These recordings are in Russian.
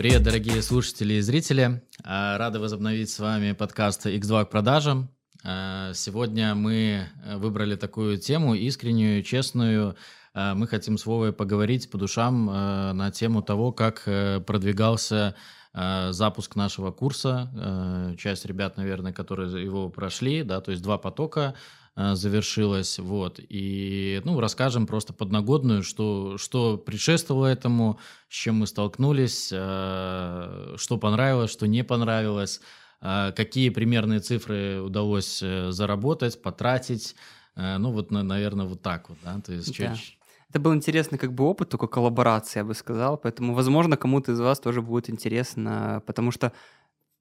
Привет, дорогие слушатели и зрители. А, рады возобновить с вами подкаст X2 к продажам. А, сегодня мы э, выбрали такую тему искреннюю, честную. А, мы хотим с Вовой поговорить по душам э, на тему того, как э, продвигался запуск нашего курса. Часть ребят, наверное, которые его прошли, да, то есть два потока завершилось, вот, и, ну, расскажем просто подногодную, что, что предшествовало этому, с чем мы столкнулись, что понравилось, что не понравилось, какие примерные цифры удалось заработать, потратить, ну, вот, наверное, вот так вот, да, то есть да. чуть это был интересный как бы опыт, только коллаборации, я бы сказал. Поэтому, возможно, кому-то из вас тоже будет интересно, потому что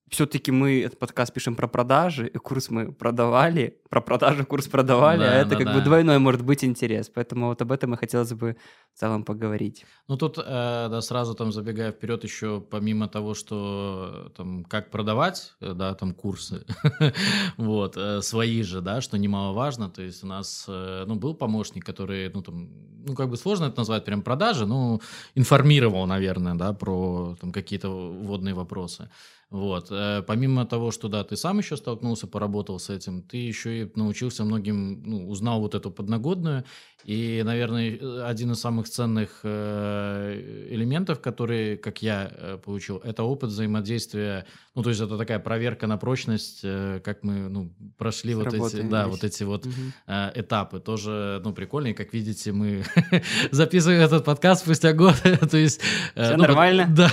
все-таки мы этот подкаст пишем про продажи, и курс мы продавали, про продажи курс продавали, да, а это да, как да. бы двойной может быть интерес. Поэтому вот об этом и хотелось бы в целом поговорить. Ну тут, э, да, сразу там забегая вперед еще, помимо того, что там как продавать, э, да, там курсы, вот, э, свои же, да, что немаловажно, то есть у нас, э, ну, был помощник, который, ну, там, ну, как бы сложно это назвать прям продажи, ну, информировал, наверное, да, про там какие-то водные вопросы. Вот. Э, помимо того, что да, ты сам еще столкнулся, поработал с этим, ты еще и научился многим, ну, узнал вот эту подногодную. И, наверное, один из самых ценных э, элементов, которые, как я э, получил, это опыт взаимодействия. Ну, то есть это такая проверка на прочность, как мы ну, прошли вот эти, да, вот эти вот угу. этапы. Тоже, ну, прикольно. И, как видите, мы записываем этот подкаст спустя год. то есть, Все ну, нормально. Да.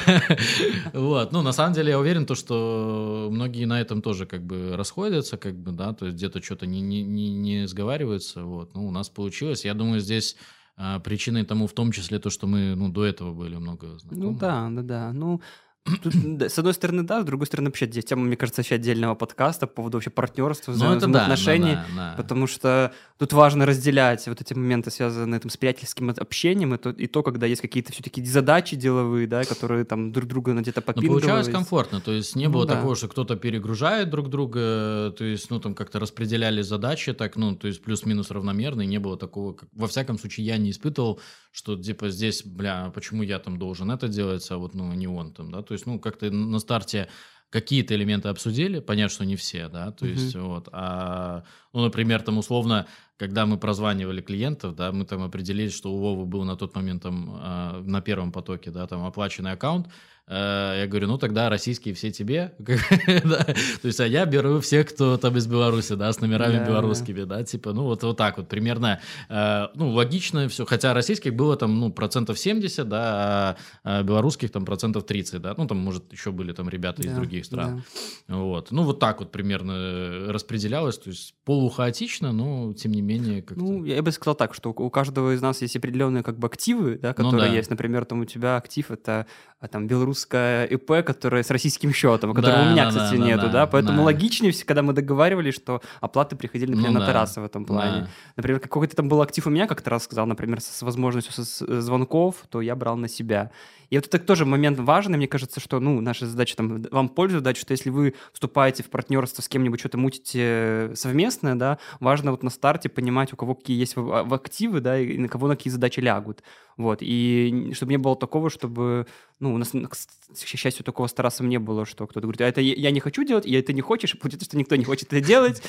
вот. Ну, на самом деле, я уверен, то, что многие на этом тоже как бы расходятся, как бы, да, то есть где-то что-то не, не, не, не сговариваются, вот, ну, у нас получилось, я думаю, здесь а, причиной тому в том числе то, что мы, ну, до этого были много знакомы. Ну, да, да, да, ну, Тут, с одной стороны, да, с другой стороны, вообще тема, мне кажется, вообще отдельного подкаста по поводу вообще партнерства, ну, взаимоотношений, да, да, да. потому что тут важно разделять вот эти моменты, связанные там, с приятельским общением, и то, и то когда есть какие-то все-таки задачи деловые, да, которые там друг друга где-то попиндывают. Ну, получалось комфортно, то есть не было ну, такого, да. что кто-то перегружает друг друга, то есть, ну, там как-то распределяли задачи так, ну, то есть плюс-минус равномерно, и не было такого, как, во всяком случае, я не испытывал, что, типа, здесь, бля, почему я там должен это делать, а вот, ну, не он там, да, то есть, ну, как-то на старте какие-то элементы обсудили, понятно, что не все, да, то есть uh-huh. вот, а, ну, например, там условно, когда мы прозванивали клиентов, да, мы там определили, что у Вовы был на тот момент там а, на первом потоке, да, там оплаченный аккаунт, я говорю, ну тогда российские все тебе. То есть, а я беру всех, кто там из Беларуси, да, с номерами белорусскими, да, типа, ну вот, вот так вот примерно. Э, ну, логично все, хотя российских было там, ну, процентов 70, да, а белорусских там процентов 30, да, ну, там, может, еще были там ребята из других стран. Вот. Ну, вот так вот примерно распределялось, то есть полухаотично, но тем не менее как-то... Ну, я бы сказал так, что у каждого из нас есть определенные как бы активы, да, ну которые есть. Например, там у тебя актив — это а, там белорус русская ИП, которая с российским счетом, которого да, у меня, да, кстати, да, нету, да? Поэтому логичнее, когда мы договаривались, что оплаты приходили, например, ну, на. Тараса в этом плане. Например, какой-то там был актив у меня, как ты раз сказал, например, с возможностью звонков, то я брал на себя. И вот это тоже момент важный, мне кажется, что, ну, наша задача там, вам пользу дать, что если вы вступаете в партнерство с кем-нибудь, что-то мутите совместное, да, важно вот на старте понимать, у кого какие есть в активы, да, и на кого на какие задачи лягут. Вот, и чтобы не было такого, чтобы, ну, у нас, к счастью, такого с Тарасом не было, что кто-то говорит, а это я не хочу делать, и это не хочешь, и получается, что никто не хочет это делать,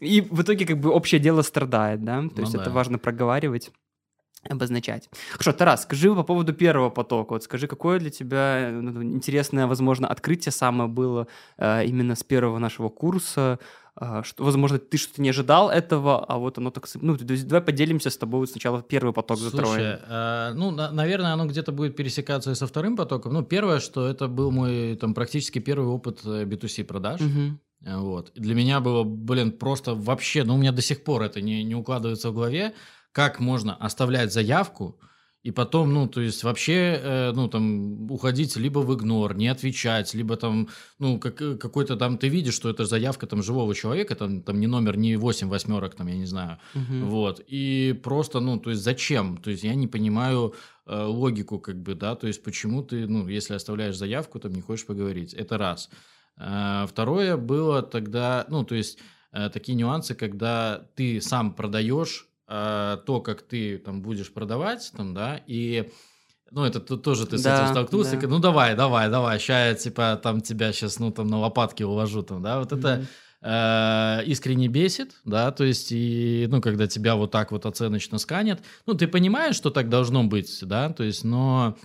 и в итоге как бы общее дело страдает, да, то ну есть это важно проговаривать обозначать. Хорошо, Тарас, скажи по поводу первого потока. Вот скажи, какое для тебя ну, интересное, возможно, открытие самое было э, именно с первого нашего курса? Э, что, возможно, ты что-то не ожидал этого, а вот оно так... Ну, давай поделимся с тобой сначала первый поток Слушай, затроем. Э, ну, на, наверное, оно где-то будет пересекаться и со вторым потоком. Ну, первое, что это был мой там практически первый опыт B2C э, продаж. Угу. Вот. Для меня было, блин, просто вообще, ну, у меня до сих пор это не, не укладывается в голове, как можно оставлять заявку и потом, ну, то есть вообще, э, ну, там, уходить либо в игнор, не отвечать, либо там, ну, как, э, какой-то там, ты видишь, что это заявка там живого человека, там, там не номер, не 8 восьмерок, там, я не знаю, угу. вот, и просто, ну, то есть зачем, то есть я не понимаю э, логику, как бы, да, то есть почему ты, ну, если оставляешь заявку, там, не хочешь поговорить, это раз. А, второе было тогда, ну, то есть э, такие нюансы, когда ты сам продаешь Э, то, как ты там будешь продавать, там, да, и ну, это тут тоже ты с да, этим столкнулся, да. ну, давай, давай, давай, ща я, типа, там тебя сейчас, ну, там, на лопатки уложу, там, да, вот mm-hmm. это э, искренне бесит, да, то есть, и, ну, когда тебя вот так вот оценочно сканят, ну, ты понимаешь, что так должно быть, да, то есть, но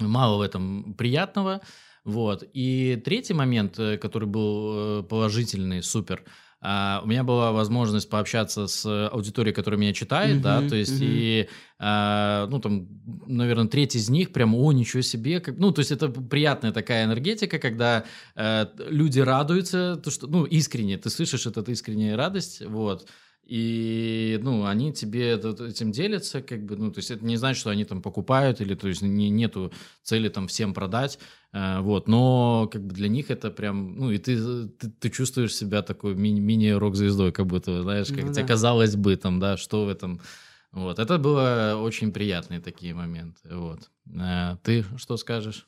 мало в этом приятного, вот. И третий момент, э, который был э, положительный, супер – Uh, у меня была возможность пообщаться с аудиторией, которая меня читает, mm-hmm, да, то есть mm-hmm. и, uh, ну, там, наверное, треть из них прям, о, ничего себе, как... ну, то есть это приятная такая энергетика, когда uh, люди радуются, то, что, ну, искренне, ты слышишь эту искренняя радость, вот, и, ну, они тебе этим делятся, как бы, ну, то есть это не значит, что они там покупают или, то есть не, нету цели там всем продать, э, вот, но как бы для них это прям, ну, и ты, ты, ты чувствуешь себя такой ми- мини-рок-звездой, как будто, знаешь, как ну, тебе да. казалось бы, там, да, что в этом, вот, это было очень приятные такие моменты, вот. Э, ты что скажешь?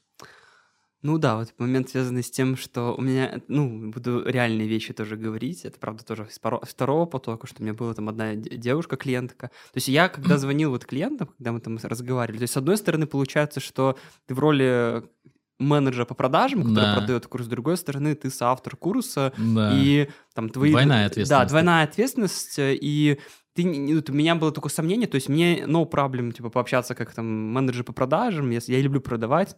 Ну да, вот момент связанный с тем, что у меня, ну, буду реальные вещи тоже говорить. Это, правда, тоже из второго потока, что у меня была там одна девушка-клиентка. То есть я, когда звонил вот клиентам, когда мы там разговаривали, то есть с одной стороны получается, что ты в роли менеджера по продажам, который да. продает курс, с другой стороны, ты соавтор курса, да. и там твои... Двойная ответственность. Да, двойная ответственность, и ты, ну, у меня было такое сомнение, то есть мне no problem, типа, пообщаться как там менеджер по продажам, если я люблю продавать,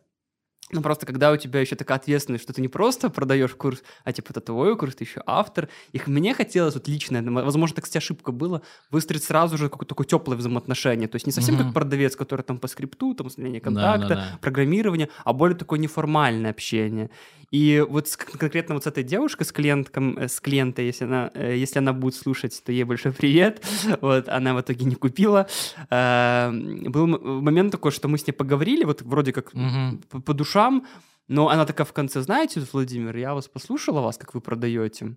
ну, просто когда у тебя еще такая ответственность, что ты не просто продаешь курс, а типа это твой курс, ты еще автор. Их мне хотелось вот лично, возможно, так кстати, ошибка была, выстроить сразу же какое-то такое теплое взаимоотношение. То есть не совсем mm-hmm. как продавец, который там по скрипту, там, установление контакта, да, да, да. программирование, а более такое неформальное общение. И вот с, конкретно вот с этой девушкой, с клиентком, э, с клиентой, если она, э, если она будет слушать, то ей большой привет. Вот, она в итоге не купила. Эм, был момент такой, что мы с ней поговорили, вот вроде как по, по душам, но она такая в конце, знаете, Владимир, я вас послушала вас, как вы продаете.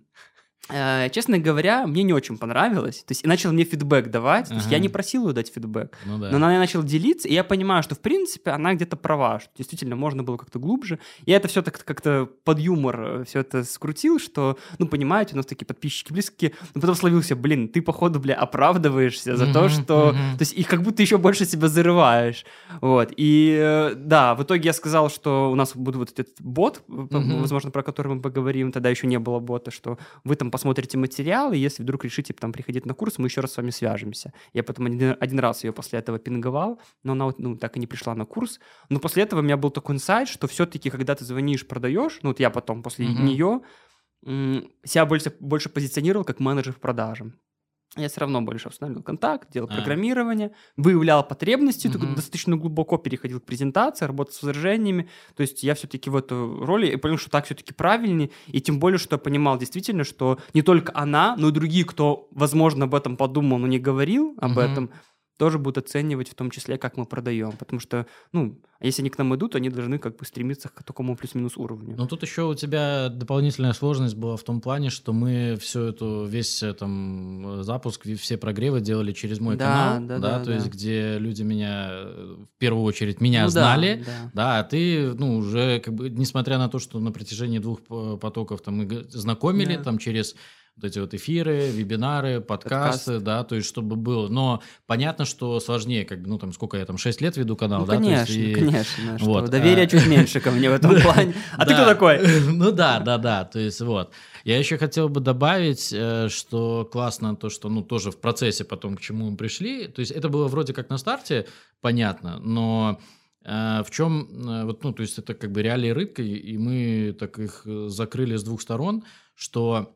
Э, честно говоря, мне не очень понравилось. То есть и начал мне фидбэк давать. То есть я не просил ее дать фидбэк. Ну, да. Но она начала делиться, и я понимаю, что в принципе она где-то права, что действительно можно было как-то глубже. Я это все так как-то под юмор э, все это скрутил, что, ну, понимаете, у нас такие подписчики близкие. Но потом словился, блин, ты, походу, бля, оправдываешься за то, что... То есть их как будто еще больше себя зарываешь. Вот. И э, да, в итоге я сказал, что у нас будет вот этот бот, возможно, про который мы поговорим. Тогда еще не было бота, что вы там посмотрите материал, и если вдруг решите там приходить на курс, мы еще раз с вами свяжемся. Я потом один, один раз ее после этого пинговал, но она ну, так и не пришла на курс. Но после этого у меня был такой инсайт, что все-таки, когда ты звонишь, продаешь, ну вот я потом после mm-hmm. нее себя больше, больше позиционировал как менеджер по продажам я все равно больше устанавливал контакт, делал а. программирование, выявлял потребности, угу. достаточно глубоко переходил к презентации, работал с возражениями. То есть я все-таки в эту роли и понял, что так все-таки правильнее. И тем более, что я понимал действительно, что не только она, но и другие, кто, возможно, об этом подумал, но не говорил об угу. этом, тоже будут оценивать в том числе, как мы продаем. Потому что, ну, если они к нам идут, они должны как бы стремиться к такому плюс-минус уровню. Но тут еще у тебя дополнительная сложность была в том плане, что мы все эту, весь э, там запуск, все прогревы делали через мой да, канал, да, да, да, то да. есть где люди меня, э, в первую очередь, меня ну, знали, да, да. да, а ты, ну, уже как бы, несмотря на то, что на протяжении двух потоков там мы знакомили, да. там через вот эти вот эфиры, вебинары, подкасты, Подкаст. да, то есть чтобы было. Но понятно, что сложнее, как ну там сколько я там 6 лет веду канал, ну, да? Конечно, есть, и... конечно. Вот. Доверия чуть меньше ко мне в этом плане. А ты кто такой? Ну да, да, да, то есть вот. Я еще хотел бы добавить, э, что классно то, что ну тоже в процессе потом к чему мы пришли. То есть это было вроде как на старте понятно, но э, в чем, э, вот, ну, то есть это как бы реалии рынка, и мы так их закрыли с двух сторон, что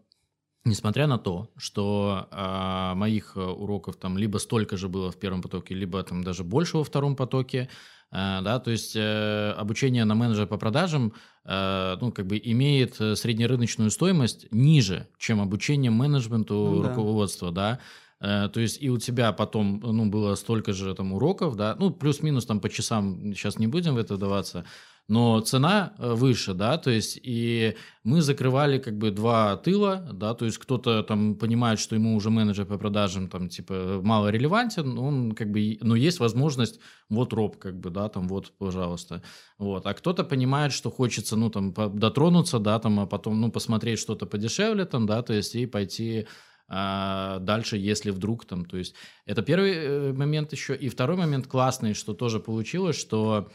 Несмотря на то, что э, моих уроков там либо столько же было в первом потоке, либо там даже больше во втором потоке, э, да, то есть э, обучение на менеджера по продажам, э, ну, как бы имеет среднерыночную стоимость ниже, чем обучение менеджменту ну, да. руководства, да, э, то есть и у тебя потом, ну, было столько же там уроков, да, ну, плюс-минус там по часам, сейчас не будем в это даваться, но цена э, выше, да, то есть и мы закрывали как бы два тыла, да, то есть кто-то там понимает, что ему уже менеджер по продажам там типа мало релевантен, он как бы, но есть возможность, вот роб как бы, да, там вот, пожалуйста, вот, а кто-то понимает, что хочется, ну там дотронуться, да, там, а потом, ну посмотреть что-то подешевле там, да, то есть и пойти а дальше, если вдруг там, то есть это первый э, момент еще. И второй момент классный, что тоже получилось, что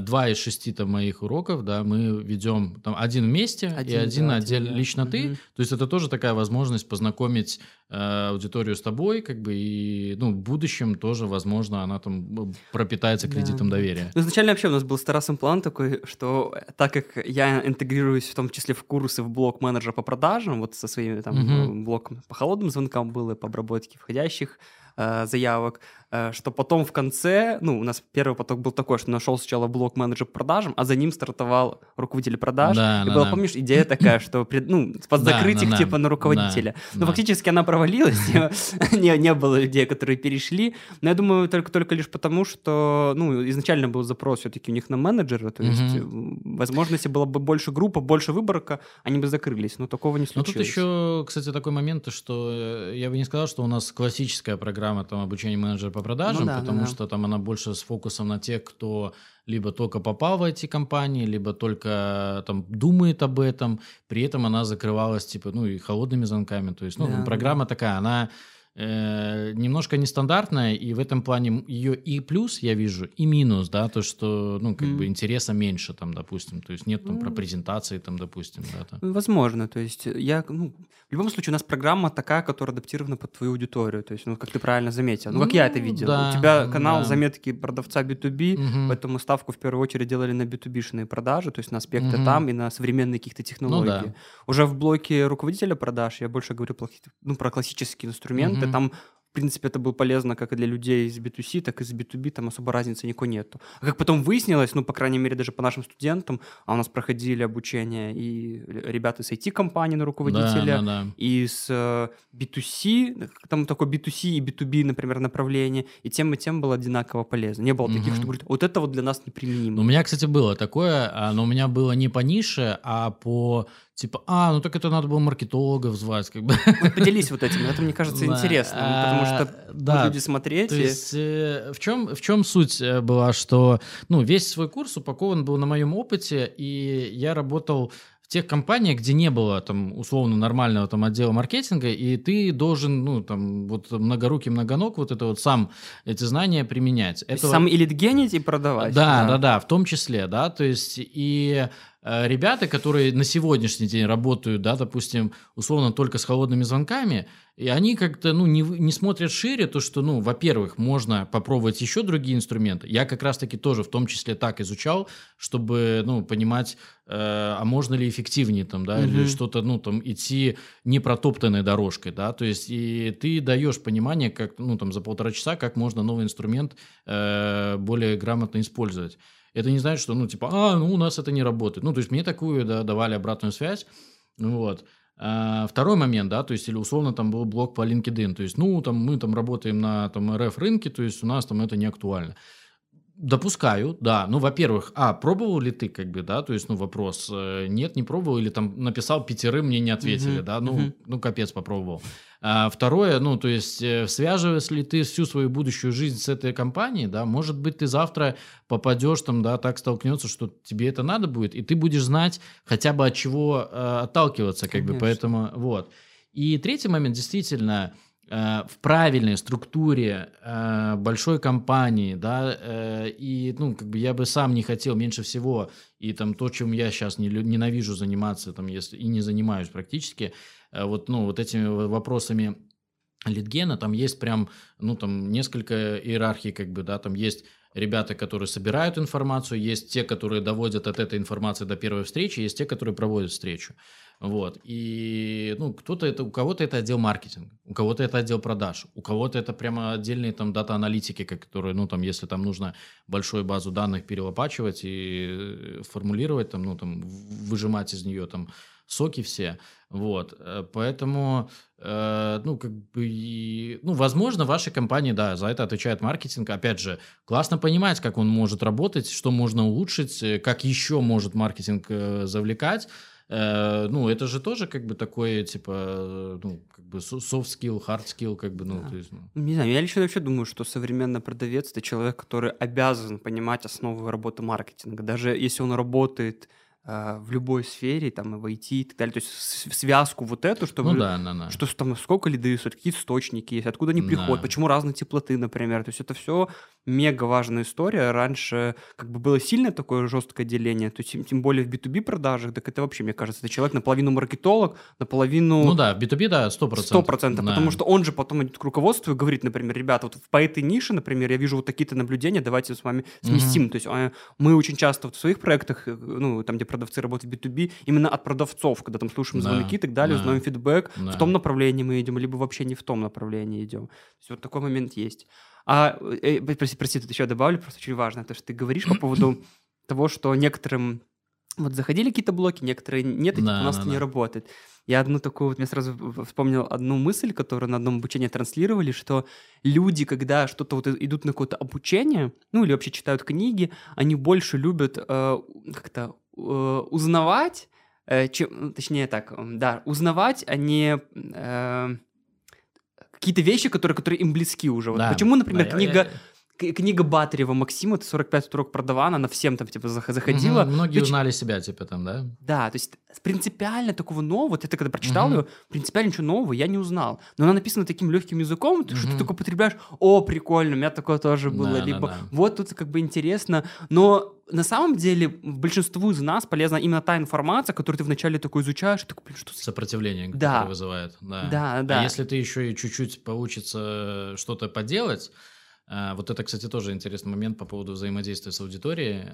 два из шести там, моих уроков, да, мы ведем там один вместе один, и один да, отдельно да. лично ты. Угу. То есть это тоже такая возможность познакомить э, аудиторию с тобой, как бы и ну в будущем тоже, возможно, она там пропитается кредитом да. доверия. Ну, изначально вообще у нас был с Тарасом план такой, что так как я интегрируюсь в том числе в курсы в блок менеджера по продажам, вот со своими там угу. блоком по холодным звонкам было, по обработке входящих э, заявок, э, что потом в конце, ну, у нас первый поток был такой, что нашел сначала блок менеджер по продажам, а за ним стартовал руководитель продаж. Да, и да, была, да. помнишь, идея такая, что ну, под закрыть их типа на руководителя. Да, ну, фактически она провалилась, не, не было людей, которые перешли. Но я думаю, только, только лишь потому, что, ну, изначально был запрос все-таки у них на менеджера, то есть, возможно, если была бы больше группа, больше выборка, они бы закрылись, но такого не случилось. Ну, тут еще, кстати, такой момент, что э, я бы не сказал, что у нас классическая программа там обучения менеджера по продажам, ну, да, потому да, что там она больше с фокусом на тех, кто либо только попал в эти компании, либо только там думает об этом. При этом она закрывалась типа ну и холодными звонками. То есть ну да, программа да. такая, она э, немножко нестандартная, и в этом плане ее и плюс я вижу, и минус, да, то, что, ну, как mm. бы интереса меньше там, допустим, то есть нет там mm. про презентации там, допустим, да. Там. Возможно, то есть я, ну, в любом случае у нас программа такая, которая адаптирована под твою аудиторию, то есть, ну, как ты правильно заметил, ну, как я это ну видел, да, у тебя канал да. заметки продавца B2B, mm-hmm. поэтому ставку в первую очередь делали на B2B-шные продажи, то есть на аспекты mm-hmm. там и на современные каких-то технологии. Ну, да. Уже в блоке руководителя продаж я больше говорю про, ну, про классические инструменты, mm-hmm. там в принципе, это было полезно как и для людей из B2C, так и из B2B, там особо разницы никакой нету. А как потом выяснилось, ну, по крайней мере, даже по нашим студентам, а у нас проходили обучение и ребята с IT-компании на руководителя, да, да, да. и с B2C, там такой B2C и B2B, например, направление, и тем и тем было одинаково полезно. Не было угу. таких, что говорят, вот это вот для нас неприменимо. У меня, кстати, было такое, а, но у меня было не по нише, а по Типа, а, ну так это надо было маркетологов звать, как бы. Вот поделись вот этим, это, мне кажется, интересно, потому что да, люди смотреть. То есть, э, в, чем, в чем суть э, была, что, ну, весь свой курс упакован был на моем опыте, и я работал в тех компаниях, где не было там условно нормального там отдела маркетинга, и ты должен, ну, там, вот многорукий, многоног, вот это вот сам эти знания применять. Это сам элит генить и продавать. Да, да, да, да, в том числе, да, то есть и ребята, которые на сегодняшний день работают, да, допустим, условно только с холодными звонками, и они как-то, ну, не, не смотрят шире, то, что, ну, во-первых, можно попробовать еще другие инструменты. Я как раз-таки тоже в том числе так изучал, чтобы, ну, понимать, э, а можно ли эффективнее там, да, mm-hmm. или что-то, ну, там, идти не протоптанной дорожкой, да, то есть и ты даешь понимание, как, ну, там, за полтора часа, как можно новый инструмент э, более грамотно использовать это не значит, что, ну, типа, а, ну, у нас это не работает. Ну, то есть мне такую, да, давали обратную связь, вот. А, второй момент, да, то есть, или условно там был блок по LinkedIn, то есть, ну, там мы там работаем на там РФ рынке, то есть у нас там это не актуально. Допускаю, да. Ну, во-первых, а, пробовал ли ты, как бы, да, то есть, ну, вопрос, э, нет, не пробовал, или там написал пятерым, мне не ответили, mm-hmm. да, ну, mm-hmm. ну, капец, попробовал. А второе, ну, то есть, э, связываешь ли ты всю свою будущую жизнь с этой компанией, да, может быть, ты завтра попадешь там, да, так столкнется, что тебе это надо будет, и ты будешь знать хотя бы от чего э, отталкиваться, как Конечно. бы, поэтому, вот. И третий момент, действительно, Э, в правильной структуре э, большой компании, да, и, ну, как бы я бы сам не хотел меньше всего, и там то, чем я сейчас не, ненавижу заниматься, там, если, и не занимаюсь практически, вот, ну, вот этими вопросами литгена, там есть прям, ну, там несколько иерархий, как бы, да, там есть ребята, которые собирают информацию, есть те, которые доводят от этой информации до первой встречи, есть те, которые проводят встречу. Вот. И ну, кто-то это, у кого-то это отдел маркетинга, у кого-то это отдел продаж, у кого-то это прямо отдельные там дата-аналитики, которые, ну, там, если там нужно большую базу данных перелопачивать и э, формулировать, там, ну, там, выжимать из нее там соки все. Вот. Э, поэтому, э, ну, как бы, и, ну, возможно, ваша компания, да, за это отвечает маркетинг. Опять же, классно понимать, как он может работать, что можно улучшить, э, как еще может маркетинг э, завлекать. Э, ну, это же тоже как бы такое, типа, ну, как бы soft skill, hard skill, как бы, ну, да. то есть... Ну. Не знаю, я лично вообще думаю, что современный продавец — это человек, который обязан понимать основы работы маркетинга. Даже если он работает в любой сфере, там, и в IT и так далее. То есть связку вот эту, чтобы... Ну да, да, да. Что там, сколько лиды, какие источники есть, откуда они приходят, да. почему разные теплоты, например. То есть это все мега важная история. Раньше как бы было сильное такое жесткое деление, то есть тем более в B2B продажах, так это вообще, мне кажется, это человек наполовину маркетолог, наполовину... Ну да, в B2B, да, 100%. 100%, да. потому что он же потом идет к руководству и говорит, например, ребята, вот по этой нише, например, я вижу вот такие-то наблюдения, давайте с вами сместим. Mm-hmm. То есть а, мы очень часто вот в своих проектах, э, ну, там, где продавцы работают в B2B, именно от продавцов, когда там слушаем да. звонки и так далее, да. узнаем фидбэк, да. в том направлении мы идем, либо вообще не в том направлении идем. То есть вот такой момент есть. А, э, э, прости, прости, тут еще добавлю, просто очень важно, то, что ты говоришь по поводу того, что некоторым вот заходили какие-то блоки, некоторые нет, и да, у нас да, это да. не работает. Я одну такую, вот мне сразу вспомнил одну мысль, которую на одном обучении транслировали, что люди, когда что-то вот идут на какое-то обучение, ну или вообще читают книги, они больше любят э, как-то э, узнавать, э, чем, точнее так, да, узнавать, а не... Э, какие-то вещи, которые, которые им близки уже. Вот да. Почему, например, да, книга... Я, я книга Батарева Максима, это 45 строк продавана, она всем там, типа, заходила. Угу, многие Ты... узнали себя, типа, там, да? Да, то есть принципиально такого нового, это когда прочитал угу. ее, принципиально ничего нового я не узнал. Но она написана таким легким языком, угу. что ты только потребляешь, о, прикольно, у меня такое тоже было, да, либо да, да. вот тут как бы интересно, но на самом деле большинству из нас полезна именно та информация, которую ты вначале такой изучаешь, и такой, блин, что... Сопротивление, да. которое вызывает. Да, да. да. А если ты еще и чуть-чуть получится что-то поделать, а, вот это, кстати, тоже интересный момент по поводу взаимодействия с аудиторией.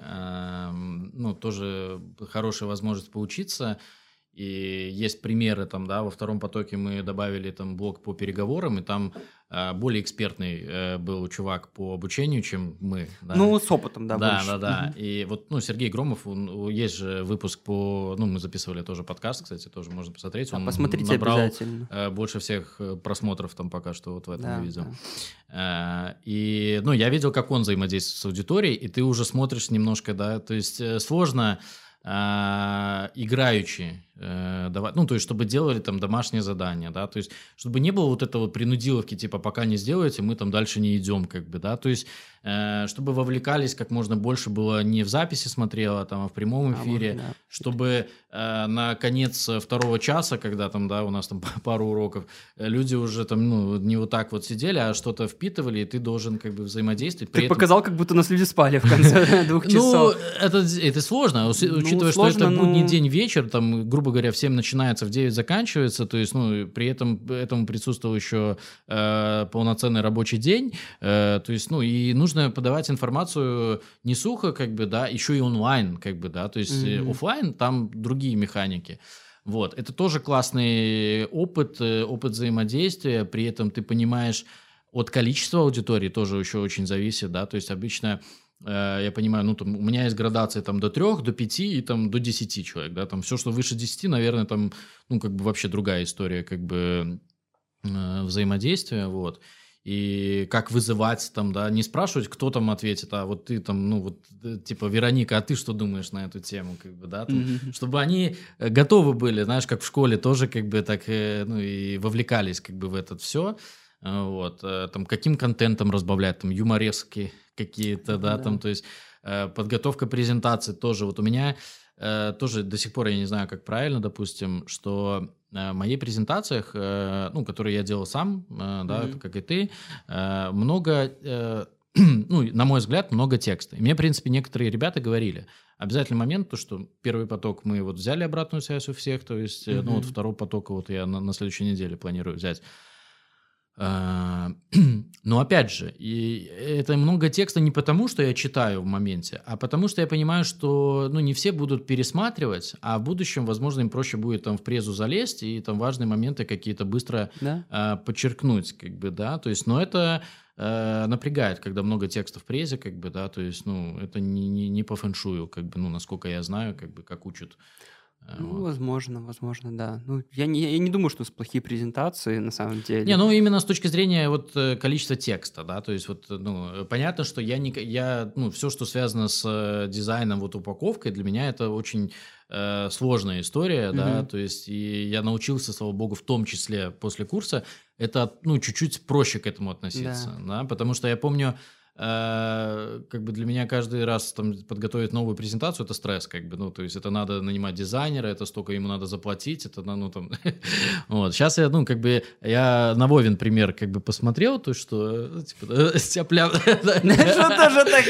Ну, тоже хорошая возможность поучиться. И есть примеры там, да, во втором потоке мы добавили там блок по переговорам, и там э, более экспертный э, был чувак по обучению, чем мы. Да. Ну, с опытом, да, Да, больше. да, да. Угу. И вот, ну, Сергей Громов, он, есть же выпуск по, ну, мы записывали тоже подкаст, кстати, тоже можно посмотреть. Он посмотрите набрал, обязательно. Э, больше всех э, просмотров там пока что вот в этом да, видео. Да. Э, и, ну, я видел, как он взаимодействует с аудиторией, и ты уже смотришь немножко, да, то есть э, сложно э, играючи э, давать, ну, то есть, чтобы делали там домашнее задание, да, то есть, чтобы не было вот этого принудиловки, типа, пока не сделаете, мы там дальше не идем, как бы, да, то есть, э, чтобы вовлекались как можно больше было не в записи смотрела, там, а в прямом эфире, а, может, да. чтобы э, на конец второго часа, когда там, да, у нас там пару уроков, люди уже там, ну, не вот так вот сидели, а что-то впитывали, и ты должен как бы взаимодействовать. Ты показал, как будто у нас люди спали в конце двух ну, часов. Ну, это, это сложно, учитывая, что это будний день вечер, там, грубо говоря, в 7 начинается, в 9 заканчивается, то есть, ну, при этом этому присутствовал еще э, полноценный рабочий день, э, то есть, ну, и нужно подавать информацию не сухо, как бы, да, еще и онлайн, как бы, да, то есть офлайн там другие механики. Вот, это тоже классный опыт, э, опыт взаимодействия, при этом ты понимаешь, от количества аудитории тоже еще очень зависит, да, то есть обычно Э, я понимаю, ну, там, у меня есть градация там до трех, до пяти и там до десяти человек, да, там все, что выше десяти, наверное, там, ну, как бы вообще другая история, как бы э, взаимодействия, вот. И как вызывать там, да, не спрашивать, кто там ответит, а вот ты там, ну, вот, э, типа, Вероника, а ты что думаешь на эту тему, как бы, да, там, mm-hmm. чтобы они готовы были, знаешь, как в школе тоже, как бы, так, ну, и вовлекались, как бы, в это все, вот, там, каким контентом разбавлять, там, юморески, какие-то, да, да, там, то есть э, подготовка презентации тоже. Вот у меня э, тоже до сих пор я не знаю, как правильно, допустим, что э, в моих презентациях, э, ну, которые я делал сам, э, да, mm-hmm. как и ты, э, много, ну, на мой взгляд, много текста. И мне, в принципе, некоторые ребята говорили, обязательный момент, то, что первый поток мы вот взяли обратную связь у всех, то есть, mm-hmm. ну, вот второй поток вот я на, на следующей неделе планирую взять. А, но опять же, и это много текста не потому, что я читаю в моменте, а потому что я понимаю, что ну, не все будут пересматривать, а в будущем, возможно, им проще будет там в презу залезть и там важные моменты какие-то быстро да? а, подчеркнуть, как бы, да, то есть, но это а, напрягает, когда много текстов в презе, как бы, да, то есть, ну, это не, не, не по фэншую, как бы, ну, насколько я знаю, как бы, как учат ну, вот. возможно, возможно, да. Ну, я не, я не думаю, что нас плохие презентации, на самом деле. Не, ну, именно с точки зрения вот э, количества текста, да, то есть вот, ну, понятно, что я, не, я ну, все, что связано с э, дизайном, вот упаковкой, для меня это очень э, сложная история, mm-hmm. да, то есть и я научился, слава богу, в том числе после курса, это, ну, чуть-чуть проще к этому относиться, да, да потому что я помню, Э, э, как бы для меня каждый раз там подготовить новую презентацию это стресс, как бы, ну, то есть это надо нанимать дизайнера, это столько ему надо заплатить, это, ну, там, вот. Сейчас я, ну, как бы, я на Вовин пример как бы посмотрел, то, что, ну, типа, стяпля... Что тоже так...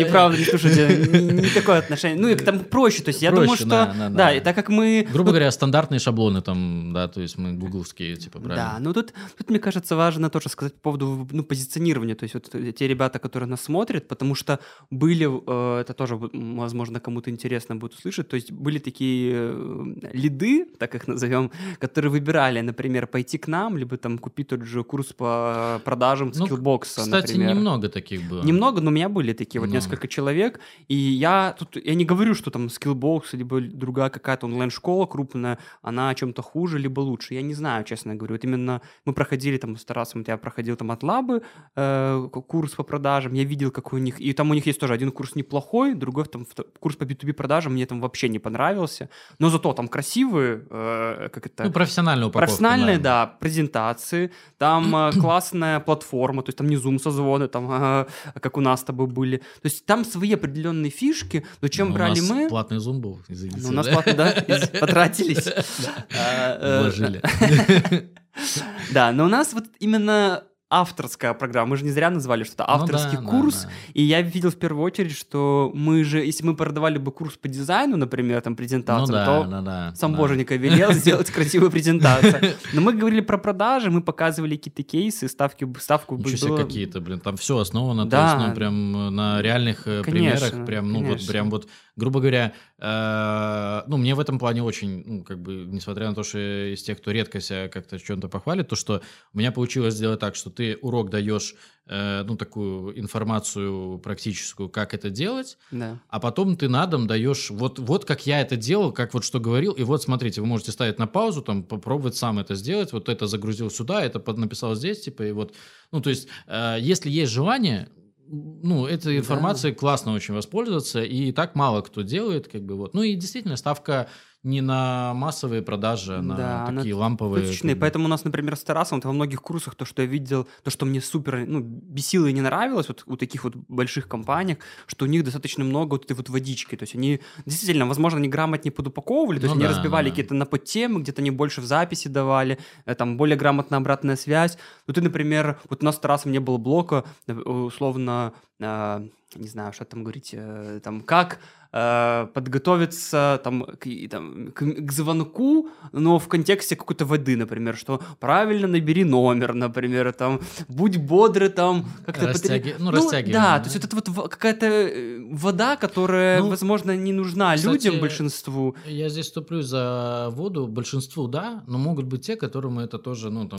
Неправда, не слушайте, не такое отношение. Ну, и там проще, то есть я думаю, что, да, и так как мы... Грубо говоря, стандартные шаблоны там, да, то есть мы гугловские, типа, правильно? Да, ну, тут, тут, мне кажется, важно тоже сказать по поводу, ну, позиционирования, то есть вот те ребята, которые нас смотрят, потому что были, э, это тоже, возможно, кому-то интересно будет услышать, то есть были такие э, лиды, так их назовем, которые выбирали, например, пойти к нам, либо там купить тот же курс по продажам ну, Skillbox а, Кстати, например. немного таких было. Немного, но у меня были такие вот несколько человек, и я тут, я не говорю, что там Skillbox, либо другая какая-то онлайн-школа крупная, она о чем-то хуже, либо лучше, я не знаю, честно говорю, вот именно мы проходили там с Тарасом, я проходил там от Лабы э, курс по продажам, я видел, какой у них, и там у них есть тоже один курс неплохой, другой там курс по B2B продажам мне там вообще не понравился, но зато там красивые, э, как это... Ну, профессиональная упаковка. Профессиональные, наверное. да, презентации, там э, классная платформа, то есть там не Zoom-созвоны, там, э, как у нас с тобой были. То есть там свои определенные фишки, но чем ну, брали мы... платный Zoom был, извините. Ну, у нас платный, да, потратились. А, э, Вложили. Да, но у нас вот именно авторская программа. Мы же не зря назвали, что это ну авторский ну, да, курс. Да, да. И я видел в первую очередь, что мы же, если мы продавали бы курс по дизайну, например, там презентацию, ну, да, то да, да, сам да. боженька велел сделать красивую презентацию. Но мы говорили про продажи, мы показывали какие-то кейсы, ставки, ставку Ничего себе какие-то, блин, там все основано, да. то есть, ну, прям на реальных э, примерах, прям, ну, вот, прям вот грубо говоря, э, ну, мне в этом плане очень, ну, как бы, несмотря на то, что из тех, кто редко себя как-то чем-то похвалит, то, что у меня получилось сделать так, что ты урок даешь, э, ну, такую информацию практическую, как это делать, да. а потом ты на дом даешь, вот, вот как я это делал, как вот что говорил, и вот, смотрите, вы можете ставить на паузу, там, попробовать сам это сделать, вот это загрузил сюда, это написал здесь, типа, и вот, ну, то есть, э, если есть желание, ну, этой информацией да. классно очень воспользоваться, и так мало кто делает, как бы вот. Ну и действительно, ставка не на массовые продажи, а на да, такие на ламповые. Точечные. Поэтому у нас, например, с Тарасом, во многих курсах то, что я видел, то, что мне супер ну, бесило и не нравилось вот у таких вот больших компаниях, что у них достаточно много вот этой вот водички. То есть они действительно, возможно, они грамотнее подупаковывали, то есть ну, они да, разбивали да. какие-то на подтемы, где-то они больше в записи давали, э, там более грамотная обратная связь. Ну ты, например, вот у нас с Тарасом не было блока, э, условно, э, не знаю, что там говорить, э, там, как э, подготовиться там, к, там, к, к звонку, но в контексте какой-то воды, например, что правильно набери номер, например, там, будь бодрый, там, как-то... Растяги... Ну, ну, растягивай. Да, то есть это вот какая-то э, вода, которая, ну, возможно, не нужна кстати, людям, большинству. Я здесь ступлю за воду, большинству, да, но могут быть те, которым это тоже, ну, там,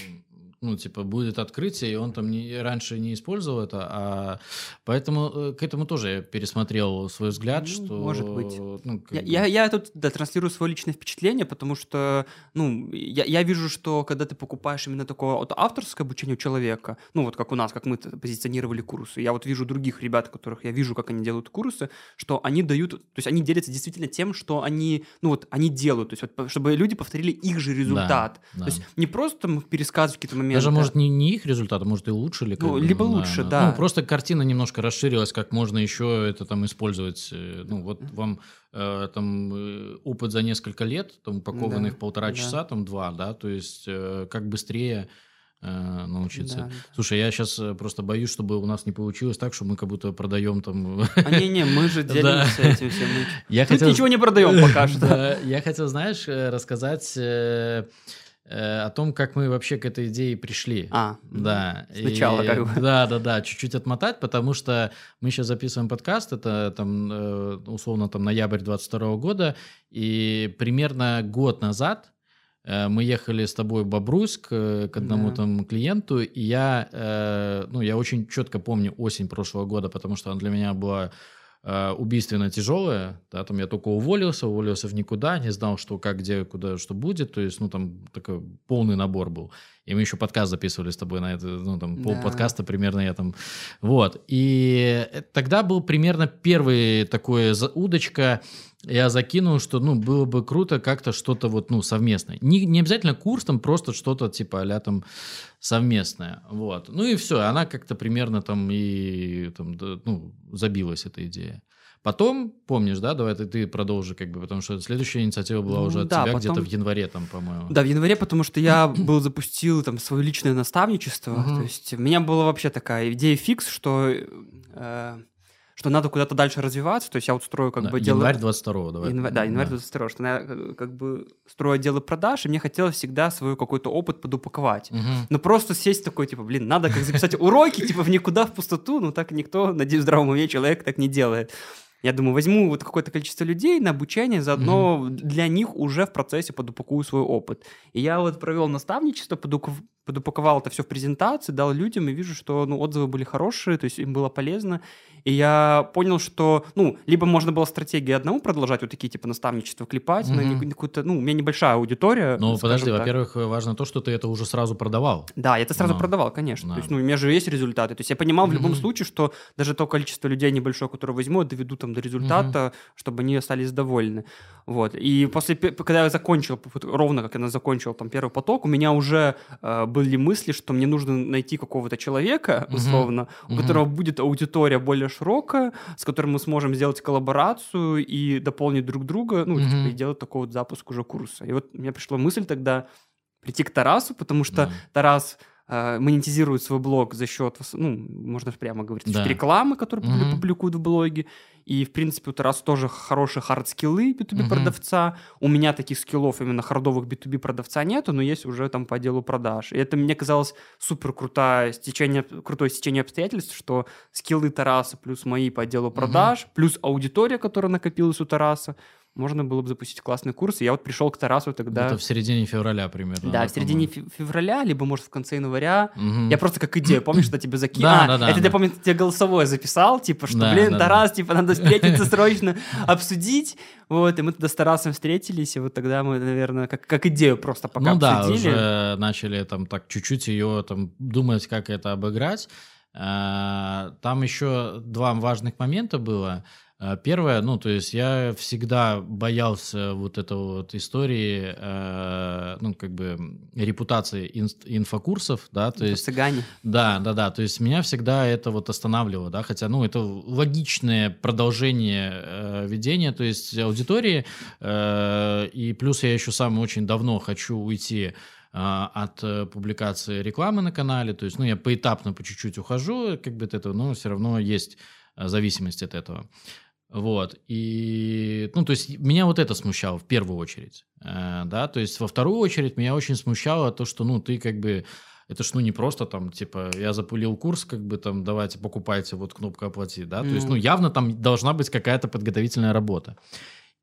ну, типа, будет открытие, и он там не, раньше не использовал это, а поэтому э, к этому тоже я пересмотрел свой взгляд, ну, что... Может быть. Ну, я, я, я тут да, транслирую свое личное впечатление, потому что, ну, я, я вижу, что когда ты покупаешь именно такое вот авторское обучение у человека, ну, вот как у нас, как мы позиционировали курсы, я вот вижу других ребят, которых я вижу, как они делают курсы, что они дают, то есть они делятся действительно тем, что они, ну, вот, они делают, то есть вот, чтобы люди повторили их же результат. Да, да. То есть не просто пересказывать какие-то моменты, моменты. Даже, может, не, не их результат, а может, и улучшили. Ну, либо бы, лучше, да. Ну, просто картина немножко расширилась, как можно еще это там использовать. Э, ну, вот вам э, там э, опыт за несколько лет, там, упакованный да, в полтора да. часа, там, два, да, то есть э, как быстрее э, научиться. Да. Слушай, я сейчас просто боюсь, чтобы у нас не получилось так, что мы как будто продаем там... А не-не, мы же делимся этим всем. Я хотел... ничего не продаем пока что. Я хотел, знаешь, рассказать о том, как мы вообще к этой идее пришли. А, да. Сначала и, как бы. Да, да, да, чуть-чуть отмотать, потому что мы сейчас записываем подкаст, это там э, условно там ноябрь 22 года, и примерно год назад э, мы ехали с тобой в Бобруйск к одному да. там клиенту, и я, ну, я очень четко помню осень прошлого года, потому что она для меня была э, убийственно тяжелая, да, там я только уволился, уволился в никуда, не знал, что, как, где, куда, что будет, то есть, ну, там такой полный набор был. И мы еще подкаст записывали с тобой на это, ну, там, пол да. подкаста примерно я там, вот. И тогда был примерно первый такой удочка, я закинул, что, ну, было бы круто как-то что-то вот, ну, совместное. Не, не обязательно курс, там просто что-то типа а там совместная, вот. Ну и все, она как-то примерно там и там, ну, забилась эта идея. Потом, помнишь, да, давай ты, ты продолжи, как бы, потому что следующая инициатива была уже от да, тебя потом... где-то в январе, там, по-моему. Да, в январе, потому что я был запустил там свое личное наставничество. То есть у меня была вообще такая идея фикс, что э, что надо куда-то дальше развиваться, то есть я вот строю как да, бы дело... Январь 22 давай. Январь, да, январь да. 22 что я э, как бы строю отделы продаж, и мне хотелось всегда свой какой-то опыт подупаковать. Угу. Но просто сесть такой, типа, блин, надо как записать уроки, типа, в никуда, в пустоту, ну так никто, надеюсь, в здравом уме человек так не делает. Я думаю, возьму вот какое-то количество людей на обучение, заодно mm-hmm. для них уже в процессе подупакую свой опыт. И я вот провел наставничество, подупаковал это все в презентации, дал людям, и вижу, что ну, отзывы были хорошие, то есть им было полезно. И я понял, что, ну, либо можно было стратегии одному продолжать, вот такие типа наставничества клепать, mm-hmm. на какую-то, ну, у меня небольшая аудитория. Ну, подожди, так. во-первых, важно то, что ты это уже сразу продавал. Да, я это сразу Но. продавал, конечно. Да. То есть, ну, у меня же есть результаты. То есть я понимал mm-hmm. в любом случае, что даже то количество людей небольшое, которое возьму, доведу там до результата, mm-hmm. чтобы они остались довольны. Вот. И после, когда я закончил, ровно как я закончил там первый поток, у меня уже э, были мысли, что мне нужно найти какого-то человека, условно, mm-hmm. у которого будет аудитория более широкая, с которым мы сможем сделать коллаборацию и дополнить друг друга, ну, mm-hmm. типа, и делать такой вот запуск уже курса. И вот мне пришла мысль тогда прийти к Тарасу, потому что mm-hmm. Тарас э, монетизирует свой блог за счет, ну, можно прямо говорить, да. рекламы, которую mm-hmm. публикуют в блоге. И, в принципе, у Тараса тоже хорошие хард-скиллы B2B продавца. Mm-hmm. У меня таких скиллов именно хардовых B2B продавца нету, но есть уже там по делу продаж. И это мне казалось супер крутое стечение, крутое стечение обстоятельств, что скиллы Тараса плюс мои по делу продаж, mm-hmm. плюс аудитория, которая накопилась у Тараса, можно было бы запустить классный курс. И я вот пришел к Тарасу тогда... Это в середине февраля примерно. Да, в середине февраля, либо, может, в конце января. Угу. Я просто как идею, помнишь, что тебе закинул? Да, а, да, да. Это, да. я помню, тебе голосовое записал, типа, что, да, блин, да, Тарас, да. типа, надо встретиться срочно, обсудить. Вот, и мы тогда с Тарасом встретились, и вот тогда мы, наверное, как, как идею просто пока Ну да, уже начали там так чуть-чуть ее там думать, как это обыграть. А, там еще два важных момента было. А, первое, ну, то есть я всегда боялся вот этого вот истории, э, ну, как бы репутации инф- инфокурсов, да, то есть... Цыгане. Да, да, да, то есть меня всегда это вот останавливало, да, хотя, ну, это логичное продолжение э, ведения, то есть аудитории, э, и плюс я еще сам очень давно хочу уйти от публикации рекламы на канале, то есть, ну, я поэтапно, по чуть-чуть ухожу, как бы от этого, но все равно есть зависимость от этого. Вот, и, ну, то есть меня вот это смущало в первую очередь, э, да, то есть во вторую очередь меня очень смущало то, что, ну, ты как бы, это ж, ну, не просто там, типа, я запулил курс, как бы там, давайте покупайте, вот кнопка оплати, да, mm. то есть, ну, явно там должна быть какая-то подготовительная работа.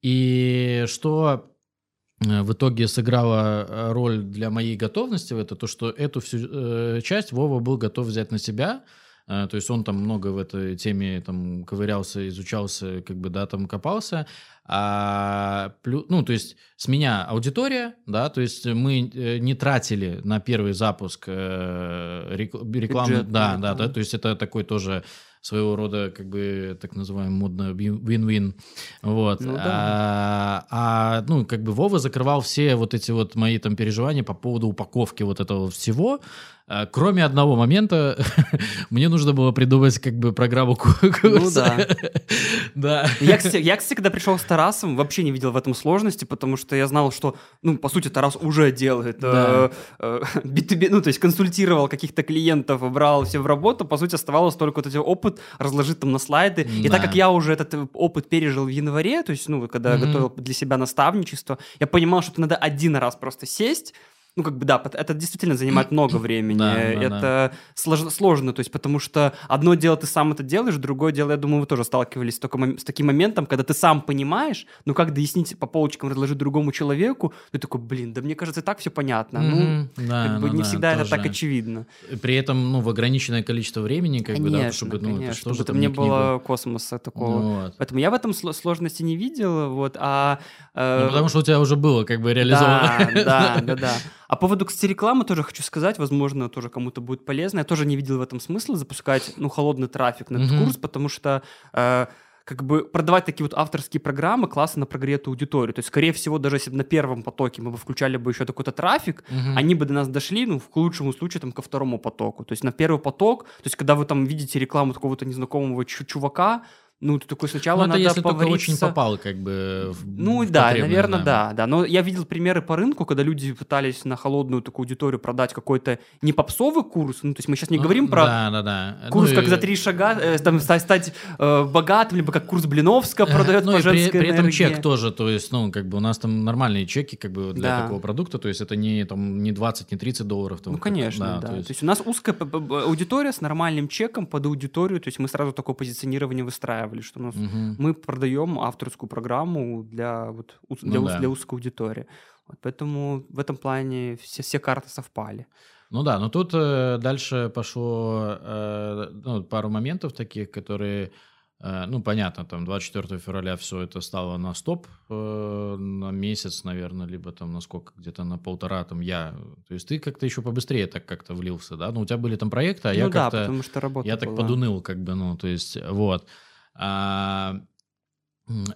И что э, в итоге сыграла э, роль для моей готовности в это, то, что эту всю э, часть Вова был готов взять на себя, то есть он там много в этой теме там ковырялся, изучался, как бы, да, там копался. А, ну, то есть с меня аудитория, да, то есть мы э, не тратили на первый запуск э, рекламу, да, да, да, то есть это такой тоже своего рода, как бы, так называемый модно win-win. Вот. Ну, да. а, а, ну, как бы Вова закрывал все вот эти вот мои там переживания по поводу упаковки вот этого всего, а, кроме одного момента, мне нужно было придумать как бы программу курса. Ну да. да. Я, кстати, я, кстати, когда пришел с Тарасом, вообще не видел в этом сложности, потому что я знал, что, ну, по сути, Тарас уже делает да. э, э, B2B, ну, то есть консультировал каких-то клиентов, брал все в работу, по сути, оставалось только вот этот опыт разложить там на слайды. Да. И так как я уже этот опыт пережил в январе, то есть, ну, когда mm-hmm. готовил для себя наставничество, я понимал, что надо один раз просто сесть, ну, как бы, да, это действительно занимает много времени. Да, это да. Сложно, сложно, то есть, потому что одно дело ты сам это делаешь, другое дело, я думаю, вы тоже сталкивались с, только, с таким моментом, когда ты сам понимаешь, ну, как дояснить по полочкам, разложить другому человеку, ты такой, блин, да мне кажется, так все понятно. Mm-hmm. Ну, да, как бы ну, не да, всегда тоже. это так очевидно. При этом, ну, в ограниченное количество времени, как конечно, бы, да, чтобы, ну, конечно, это чтобы не было космоса такого. Ну, вот. Поэтому я в этом сложности не видел, вот, а... Э... Ну, потому что у тебя уже было, как бы, реализовано. Да, да, да, да. А по поводу, кстати, рекламы тоже хочу сказать, возможно, тоже кому-то будет полезно. Я тоже не видел в этом смысла запускать, ну, холодный трафик на этот mm-hmm. курс, потому что... Э, как бы продавать такие вот авторские программы классно на прогретую аудиторию. То есть, скорее всего, даже если бы на первом потоке мы бы включали бы еще какой-то трафик, угу. они бы до нас дошли, ну, в лучшем случае, там, ко второму потоку. То есть на первый поток, то есть когда вы там видите рекламу какого-то незнакомого чувака, ну, ты такой сначала ну, это надо если только очень попал, как бы, в Ну, да, наверное, да. да. Но я видел примеры по рынку, когда люди пытались на холодную такую аудиторию продать какой-то не попсовый курс, ну, то есть мы сейчас не ну, говорим про да, да, да. курс, ну, как и... за три шага, э, там, стать, стать э, богатым, либо как курс Блиновского продает ну, по женской при, при этом чек тоже, то есть, ну, как бы у нас там нормальные чеки, как бы, для да. такого продукта, то есть это не, там, не 20, не 30 долларов. Там, ну, конечно, да. да. То, есть... то есть у нас узкая аудитория с нормальным чеком под аудиторию, то есть мы сразу такое позиционирование выстраивали, что у нас угу мы продаем авторскую программу для, вот, для, ну, да. для узкой аудитории. Вот поэтому в этом плане все, все карты совпали. Ну да, но тут э, дальше пошло э, ну, пару моментов таких, которые, э, ну понятно, там 24 февраля все это стало на стоп э, на месяц, наверное, либо там на сколько, где-то на полтора, там я, то есть ты как-то еще побыстрее так как-то влился, да, ну у тебя были там проекты, а ну, я да, как-то, потому что работа я была. так подуныл, как бы, ну то есть вот. А,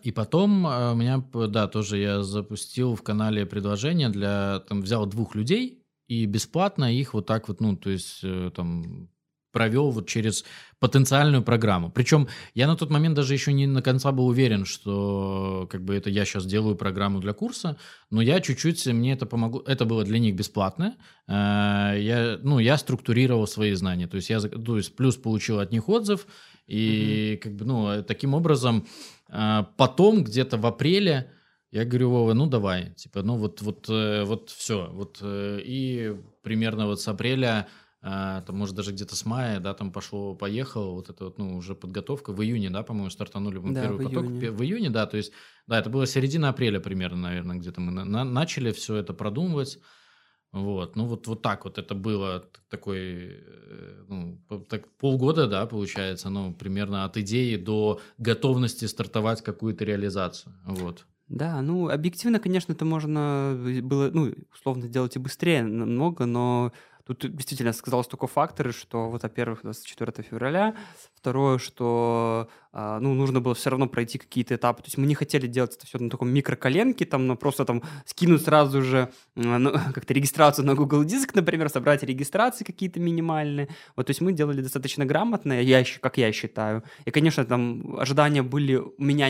и потом а, у меня, да, тоже я запустил в канале предложение для, там, взял двух людей и бесплатно их вот так вот, ну, то есть э, там провел вот через потенциальную программу. Причем я на тот момент даже еще не на конца был уверен, что как бы это я сейчас делаю программу для курса, но я чуть-чуть, мне это помогло, это было для них бесплатно, а, я, ну, я структурировал свои знания, то есть я, то есть плюс получил от них отзыв, и угу. как бы, ну, таким образом а, потом где-то в апреле я говорю, Вова, ну давай, типа, ну вот, вот, э, вот все, вот э, и примерно вот с апреля, а, там, может, даже где-то с мая, да, там пошло, поехало, вот это вот, ну, уже подготовка, в июне, да, по-моему, стартанули мы да, первый в поток, июне. в июне, да, то есть, да, это было середина апреля примерно, наверное, где-то мы на- начали все это продумывать, вот, ну вот, вот так вот это было такой, э, ну, так полгода, да, получается, ну, примерно от идеи до готовности стартовать какую-то реализацию, вот. Да, ну, объективно, конечно, это можно было, ну, условно, сделать и быстрее намного, но тут действительно сказалось только факторы, что вот, во-первых, 24 февраля, второе, что а, ну, нужно было все равно пройти какие-то этапы. То есть мы не хотели делать это все на таком микроколенке, там, но просто там скинуть сразу же ну, как-то регистрацию на Google Диск, например, собрать регистрации какие-то минимальные. Вот, то есть мы делали достаточно грамотно, я, как я считаю. И, конечно, там ожидания были у меня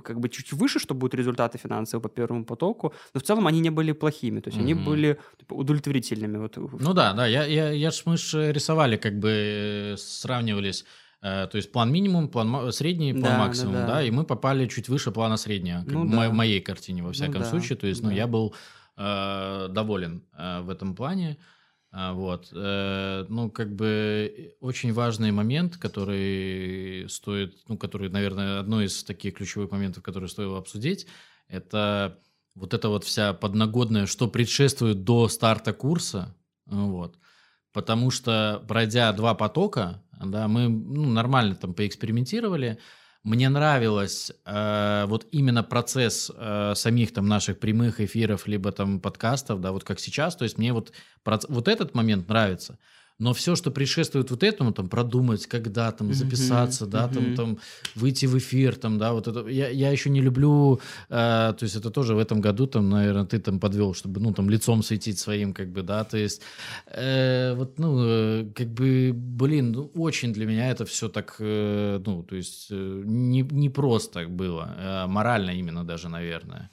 как бы чуть выше, что будут результаты финансовые по первому потоку, но в целом они не были плохими, то есть mm-hmm. они были типа, удовлетворительными. Вот. Ну да, да, я, я, я ж, мы же рисовали, как бы э, сравнивались Э, то есть план минимум, план средний, план да, максимум, да, да. да, и мы попали чуть выше плана среднего, ну, да. в моей картине во ну всяком ну, случае. То есть, ну, да. я был э, доволен э, в этом плане. Э, вот, э, ну, как бы очень важный момент, который стоит, ну, который, наверное, одно из таких ключевых моментов, которые стоило обсудить, это вот эта вот вся подногодная, что предшествует до старта курса, вот. Потому что, пройдя два потока, да, мы ну, нормально там поэкспериментировали. Мне нравилось э, вот именно процесс э, самих там наших прямых эфиров либо там подкастов, да, вот как сейчас. То есть мне вот, вот этот момент нравится. Но все, что предшествует вот этому, там, продумать, когда там записаться, mm-hmm, да, mm-hmm. там, там, выйти в эфир, там, да, вот это, я, я еще не люблю, э, то есть это тоже в этом году, там, наверное, ты там подвел, чтобы, ну, там, лицом светить своим, как бы, да, то есть, э, вот, ну, э, как бы, блин, ну, очень для меня это все так, э, ну, то есть, э, не, не просто было, э, морально именно даже, наверное.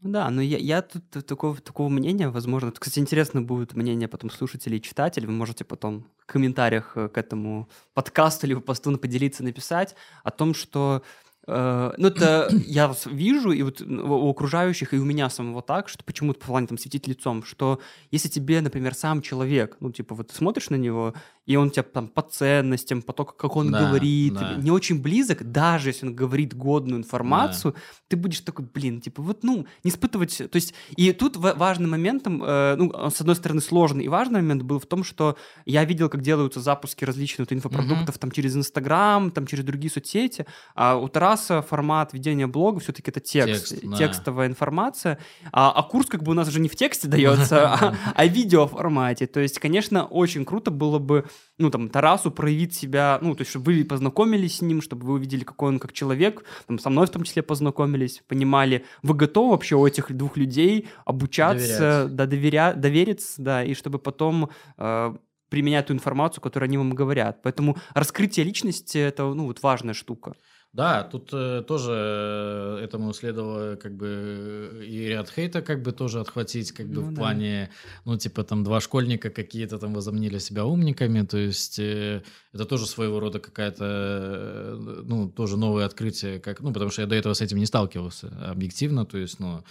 Да, но я, я тут такого, такого мнения, возможно, кстати, интересно будет мнение потом слушателей и читателей, вы можете потом в комментариях э, к этому подкасту или посту поделиться, написать о том, что ну, это я вижу и вот у окружающих, и у меня самого так, что почему-то по плане там светить лицом, что если тебе, например, сам человек, ну, типа, вот ты смотришь на него, и он тебя там по ценностям, по то, как он да, говорит, да. не очень близок, даже если он говорит годную информацию, да. ты будешь такой, блин, типа, вот, ну, не испытывать... То есть, и тут важным моментом, э, ну, с одной стороны, сложный и важный момент был в том, что я видел, как делаются запуски различных вот, инфопродуктов угу. там через Инстаграм, там через другие соцсети, а у Тараса Тараса формат ведения блога все-таки это текст, текст да. текстовая информация, а, а курс как бы у нас уже не в тексте дается, а, а в видеоформате. То есть, конечно, очень круто было бы, ну, там, Тарасу проявить себя, ну, то есть, чтобы вы познакомились с ним, чтобы вы увидели, какой он как человек, там, со мной в том числе познакомились, понимали, вы готовы вообще у этих двух людей обучаться, доверять. да, доверя, довериться, да, и чтобы потом э, применять ту информацию, которую они вам говорят. Поэтому раскрытие личности – это ну, вот важная штука. Да, тут э, тоже э, этому следовало как бы и ряд хейта как бы тоже отхватить, как бы ну, в да. плане, ну типа там два школьника какие-то там возомнили себя умниками, то есть э, это тоже своего рода какая-то, э, ну тоже новое открытие, как, ну потому что я до этого с этим не сталкивался объективно, то есть, ну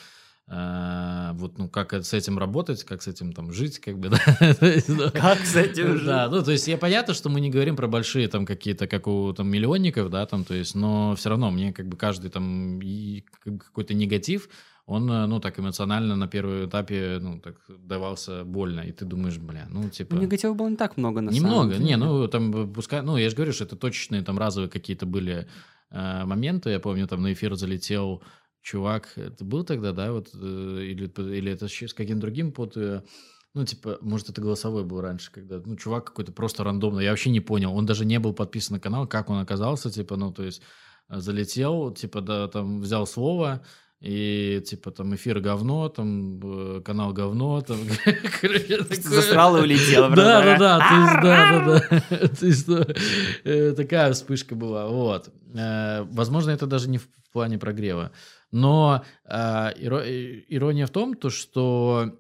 а, вот, ну, как с этим работать, как с этим там жить, как бы, да. Ну, как с этим жить? Да, ну, то есть, я понятно, что мы не говорим про большие там какие-то, как у там миллионников, да, там, то есть, но все равно мне как бы каждый там какой-то негатив, он, э, ну, так эмоционально на первом этапе, ну, так давался больно, и ты думаешь, бля, ну, типа... Ну, негатива было не так много, на Немного, самом деле. не, ну, там, пускай, ну, я же говорю, что это точечные, там, разовые какие-то были э, моменты, я помню, там, на эфир залетел чувак, это был тогда, да, вот, э, или, или это с каким-то другим путаю, ну, типа, может, это голосовой был раньше, когда, ну, чувак какой-то просто рандомно, я вообще не понял, он даже не был подписан на канал, как он оказался, типа, ну, то есть, э, залетел, типа, да, там, взял слово, и типа там эфир говно, там э, канал говно, там засрал и улетел. Да, да, да, то есть да, да, да, такая вспышка была, вот. Возможно, это даже не в плане прогрева. Но иро- ирония в том, то, что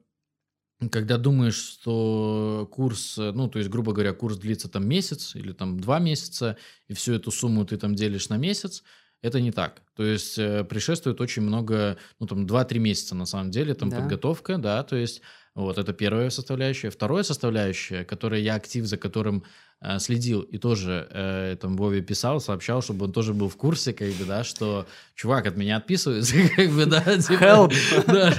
когда думаешь, что курс, ну, то есть, грубо говоря, курс длится там месяц или там два месяца, и всю эту сумму ты там делишь на месяц, это не так. То есть э, предшествует очень много, ну там 2-3 месяца на самом деле, там да. подготовка, да, то есть вот это первая составляющая. Вторая составляющая, которая я актив, за которым Э, следил и тоже э, там Вове писал, сообщал, чтобы он тоже был в курсе, как бы, да, что чувак от меня отписывается, как бы, да, типа, да.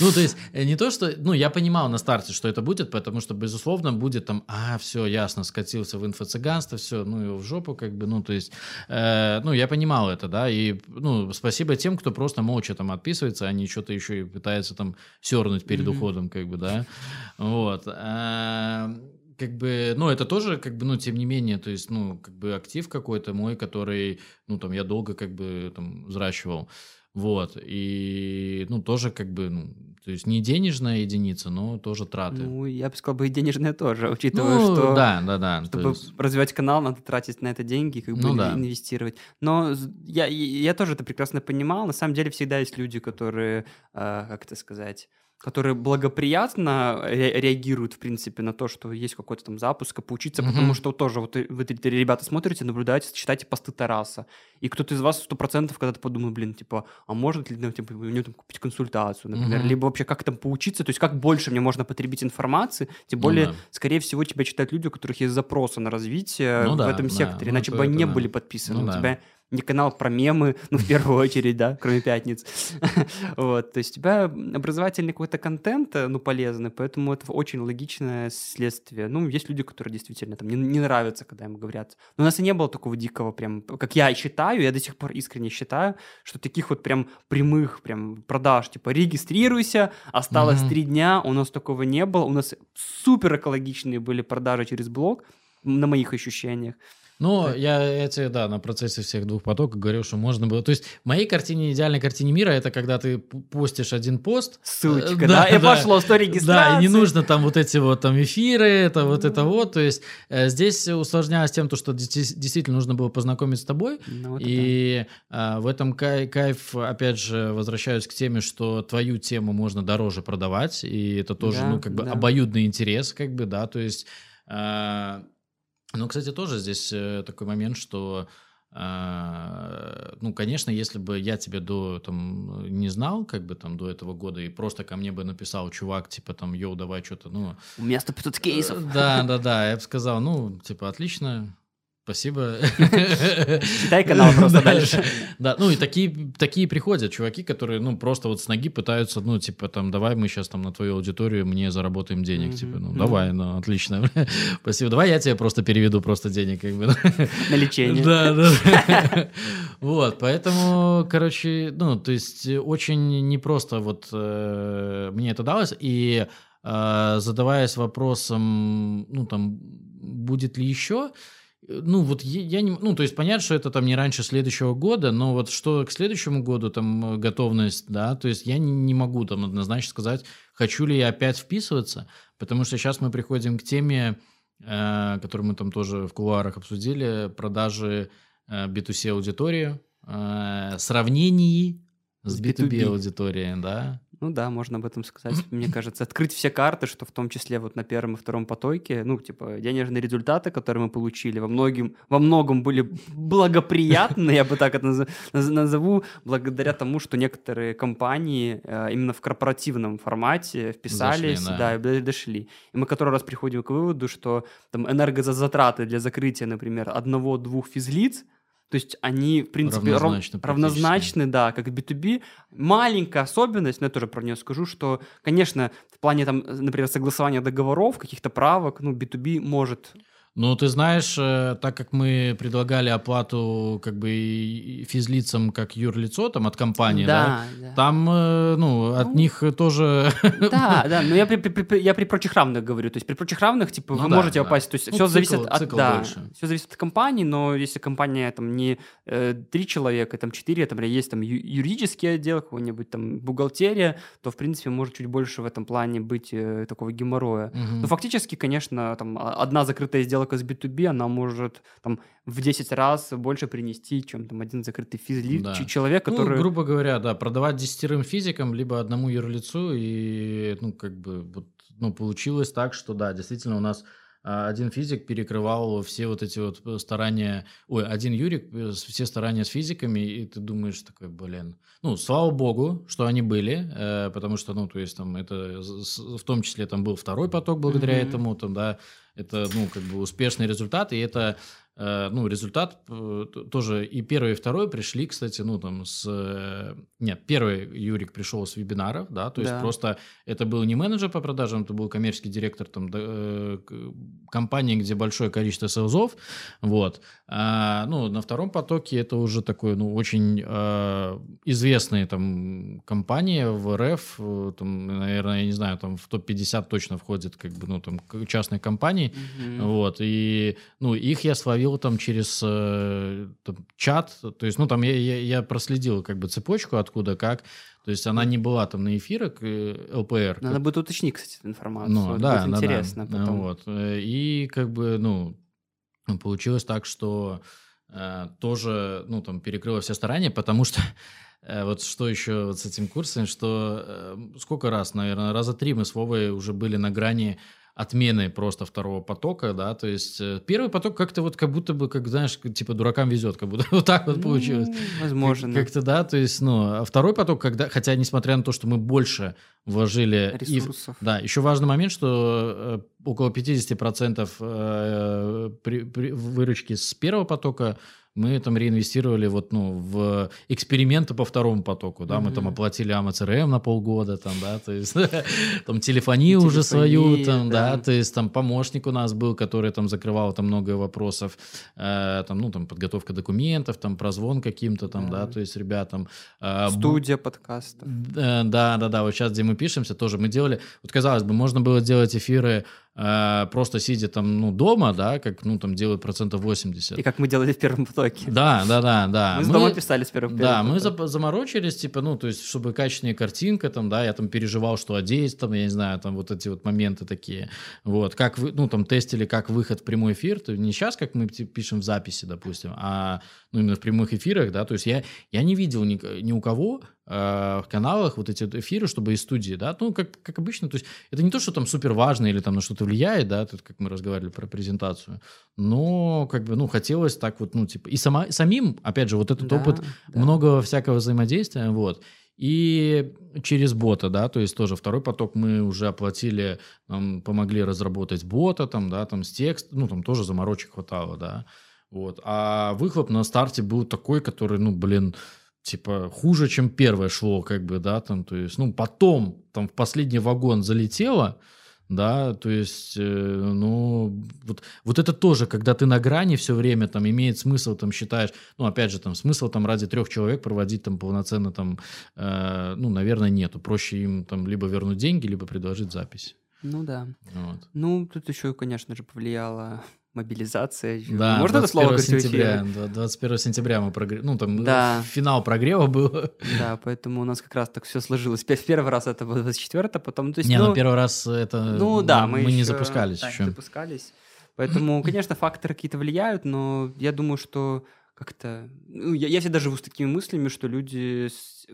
Ну, то есть, э, не то, что, ну, я понимал на старте, что это будет, потому что, безусловно, будет там, а, все, ясно, скатился в инфо-цыганство, все, ну, его в жопу, как бы, ну, то есть, э, ну, я понимал это, да, и, ну, спасибо тем, кто просто молча там отписывается, они что-то еще и пытаются там сернуть перед mm-hmm. уходом, как бы, да, вот. Э, как бы, ну, это тоже, как бы, ну, тем не менее, то есть, ну, как бы актив какой-то мой, который, ну, там, я долго, как бы, там, взращивал. Вот, и, ну, тоже, как бы, ну, то есть не денежная единица, но тоже траты. Ну, я бы сказал, бы и денежная тоже, учитывая, ну, что... да, да, да. Чтобы есть... развивать канал, надо тратить на это деньги, как бы ну, да. инвестировать. Но я, я тоже это прекрасно понимал. На самом деле всегда есть люди, которые, э, как это сказать которые благоприятно ре- реагируют, в принципе, на то, что есть какой-то там запуск, и поучиться, mm-hmm. потому что тоже вот вы ребята смотрите, наблюдаете, читаете посты Тараса, и кто-то из вас сто процентов когда-то подумает, блин, типа, а может ли ну, типа, у него там купить консультацию, например, mm-hmm. либо вообще как там поучиться, то есть как больше мне можно потребить информации, тем более, ну, да. скорее всего, тебя читают люди, у которых есть запросы на развитие ну, в да, этом да. секторе, ну, иначе бы они не да. были подписаны, ну, у тебя не канал про мемы, ну, в первую очередь, да, кроме пятниц. вот, то есть у тебя образовательный какой-то контент, э, ну, полезный, поэтому это очень логичное следствие. Ну, есть люди, которые действительно там не, не нравятся, когда им говорят. Но у нас и не было такого дикого прям, как я считаю, я до сих пор искренне считаю, что таких вот прям прямых прям продаж, типа, регистрируйся, осталось три дня, у нас такого не было, у нас супер экологичные были продажи через блог, на моих ощущениях. Да. я, я тебе, да, на процессе всех двух потоков говорил, что можно было... То есть в моей картине, идеальной картине мира, это когда ты постишь один пост... Ссылочка, да, да, и да, пошло 100 регистраций. Да, и не нужно там вот эти вот там эфиры, это вот это вот. То есть э, здесь усложнялось тем, то, что действительно нужно было познакомиться с тобой. Ну, вот и да. э, в этом кай кайф, опять же, возвращаюсь к теме, что твою тему можно дороже продавать, и это тоже, да, ну, как бы да. обоюдный интерес, как бы, да, то есть... Э, ну, кстати, тоже здесь э, такой момент, что а, ну, конечно, если бы я тебя до там не знал, как бы там до этого года, и просто ко мне бы написал чувак, типа там, йоу, давай что-то, ну... У меня 100 кейсов. Да, да, да, я бы сказал, ну, типа, отлично, Спасибо. Читай канал просто дальше. Да, ну и такие, такие приходят чуваки, которые, ну, просто вот с ноги пытаются, ну, типа, там, давай мы сейчас там на твою аудиторию мне заработаем денег, типа, ну, давай, ну, отлично. Спасибо. Давай я тебе просто переведу просто денег, как бы. На лечение. Да, да. Вот, поэтому, короче, ну, то есть очень непросто вот э, мне это далось, и э, задаваясь вопросом, ну, там, будет ли еще, ну, вот я не... Ну, то есть понятно, что это там не раньше следующего года, но вот что к следующему году там э, готовность, да, то есть я не, не могу там однозначно сказать, хочу ли я опять вписываться, потому что сейчас мы приходим к теме, э, которую мы там тоже в кулуарах обсудили, продажи э, B2C аудитории, э, сравнении с B2B, B2B аудиторией, да. Ну да, можно об этом сказать. Мне кажется, открыть все карты, что в том числе вот на первом и втором потоке, ну, типа, денежные результаты, которые мы получили, во, многим, во многом были благоприятны, я бы так это назову, благодаря тому, что некоторые компании э, именно в корпоративном формате вписались, да, и дошли. И мы который раз приходим к выводу, что там энергозатраты для закрытия, например, одного-двух физлиц – то есть они, в принципе, равнозначны, рав... равнозначны да, как B2B. Маленькая особенность, но я тоже про нее скажу, что, конечно, в плане, там, например, согласования договоров, каких-то правок, ну, B2B может ну, ты знаешь, э, так как мы предлагали оплату как бы физлицам как юрлицо там от компании, да, да, да. там, э, ну, от ну, них тоже... Да, да, но я при, при, я при прочих равных говорю, то есть при прочих равных, типа, ну, вы да, можете да. попасть, то есть ну, все цикл, зависит от... Да, больше. все зависит от компании, но если компания там не э, три человека, там четыре, там есть там юридический отдел, какой-нибудь там бухгалтерия, то, в принципе, может чуть больше в этом плане быть э, такого геморроя. Угу. Но фактически, конечно, там одна закрытая сделка сделка с B2B, она может там в 10 раз больше принести, чем там один закрытый физлит, да. человек, ну, который... Ну, грубо говоря, да, продавать десятерым физикам, либо одному юрлицу, и, ну, как бы, вот, ну, получилось так, что, да, действительно у нас а один физик перекрывал все вот эти вот э, старания, ой, один Юрик, э, все старания с физиками, и ты думаешь такой, блин, ну, слава богу, что они были, э, потому что, ну, то есть там это, в том числе там был второй поток благодаря mm-hmm. этому, там, да, это, ну, как бы успешный результат, и это ну, результат э, тоже и первый, и второй пришли, кстати, ну, там, с... Э, нет, первый Юрик пришел с вебинаров, да, то есть да. просто это был не менеджер по продажам, это был коммерческий директор там компании, где большое количество селзов, вот. А, ну, на втором потоке это уже такой, ну, очень э, известные там компании в РФ, там, наверное, я не знаю, там в топ-50 точно входит, как бы, ну, там, частные компании, mm-hmm. вот, и, ну, их я словил проходило там через э, там, чат, то есть, ну, там я, я, я проследил как бы цепочку откуда, как, то есть она не была там на эфирах э, ЛПР. Надо как... будет уточнить, кстати, эту информацию. Ну, Это да, будет да, интересно да. Потом. Вот. Э, и как бы, ну, получилось так, что э, тоже, ну, там, перекрыло все старания, потому что э, вот что еще вот с этим курсом, что э, сколько раз, наверное, раза три мы с Вовой уже были на грани отмены просто второго потока, да, то есть э, первый поток как-то вот как будто бы, как, знаешь, типа дуракам везет, как будто вот так вот ну, получилось. Возможно. Как-то, да, то есть, ну, а второй поток, когда, хотя, несмотря на то, что мы больше вложили... Ресурсов. И, да, еще важный момент, что э, около 50% э, при, при, выручки с первого потока мы там реинвестировали вот, ну, в эксперименты по второму потоку, да, mm-hmm. мы там оплатили АМЦРМ на полгода, там, да, то есть там телефонию уже свою, там, да. то есть там помощник у нас был, который там закрывал там много вопросов, э, там, ну, там, подготовка документов, там, прозвон каким-то там, да, то есть ребятам. Э, Студия подкаста. Да, да, да, вот сейчас, где мы пишемся, тоже мы делали, вот казалось бы, можно было делать эфиры э, просто сидя там, ну, дома, да, как, ну, там делают процентов 80. И как мы делали в первом потоке. Да, да, да, да. Мы, мы дома писали с первого Да, мы за, заморочились, типа, ну, то есть, чтобы качественная картинка, там, да, я там переживал, что одеть, там, я не знаю, там, вот эти вот моменты такие. Вот, как вы, ну, там, тестили, как выход в прямой эфир, то не сейчас, как мы пишем в записи, допустим, а, ну, именно в прямых эфирах, да, то есть я, я не видел ни, ни у кого Э, в каналах вот эти эфиры, чтобы из студии, да, ну, как, как обычно, то есть это не то, что там супер важно или там на что-то влияет, да, тут, как мы разговаривали про презентацию, но, как бы, ну, хотелось так вот, ну, типа, и сама, самим, опять же, вот этот да, опыт, да. много всякого взаимодействия, вот, и через бота, да, то есть тоже второй поток мы уже оплатили, нам помогли разработать бота, там, да, там с текст, ну, там тоже заморочек хватало, да, Вот. А выхлоп на старте был такой, который, ну, блин, типа хуже, чем первое шло, как бы, да, там, то есть, ну, потом там в последний вагон залетело, да, то есть, э, ну, вот, вот это тоже, когда ты на грани все время, там, имеет смысл, там, считаешь, ну, опять же, там, смысл, там, ради трех человек проводить, там, полноценно, там, э, ну, наверное, нету, проще им, там, либо вернуть деньги, либо предложить запись. Ну, да. Вот. Ну, тут еще, конечно же, повлияло мобилизация. Да, Можно это слово сентября, 21 сентября мы прогрев... Ну, там да. финал прогрева был. Да, поэтому у нас как раз так все сложилось. В первый раз это было 24 потом... То есть, не, ну, ну, первый раз это... Ну, да, мы, мы не запускались еще. запускались. Поэтому, конечно, факторы какие-то влияют, но я думаю, что как-то... Ну, я, я всегда живу с такими мыслями, что люди,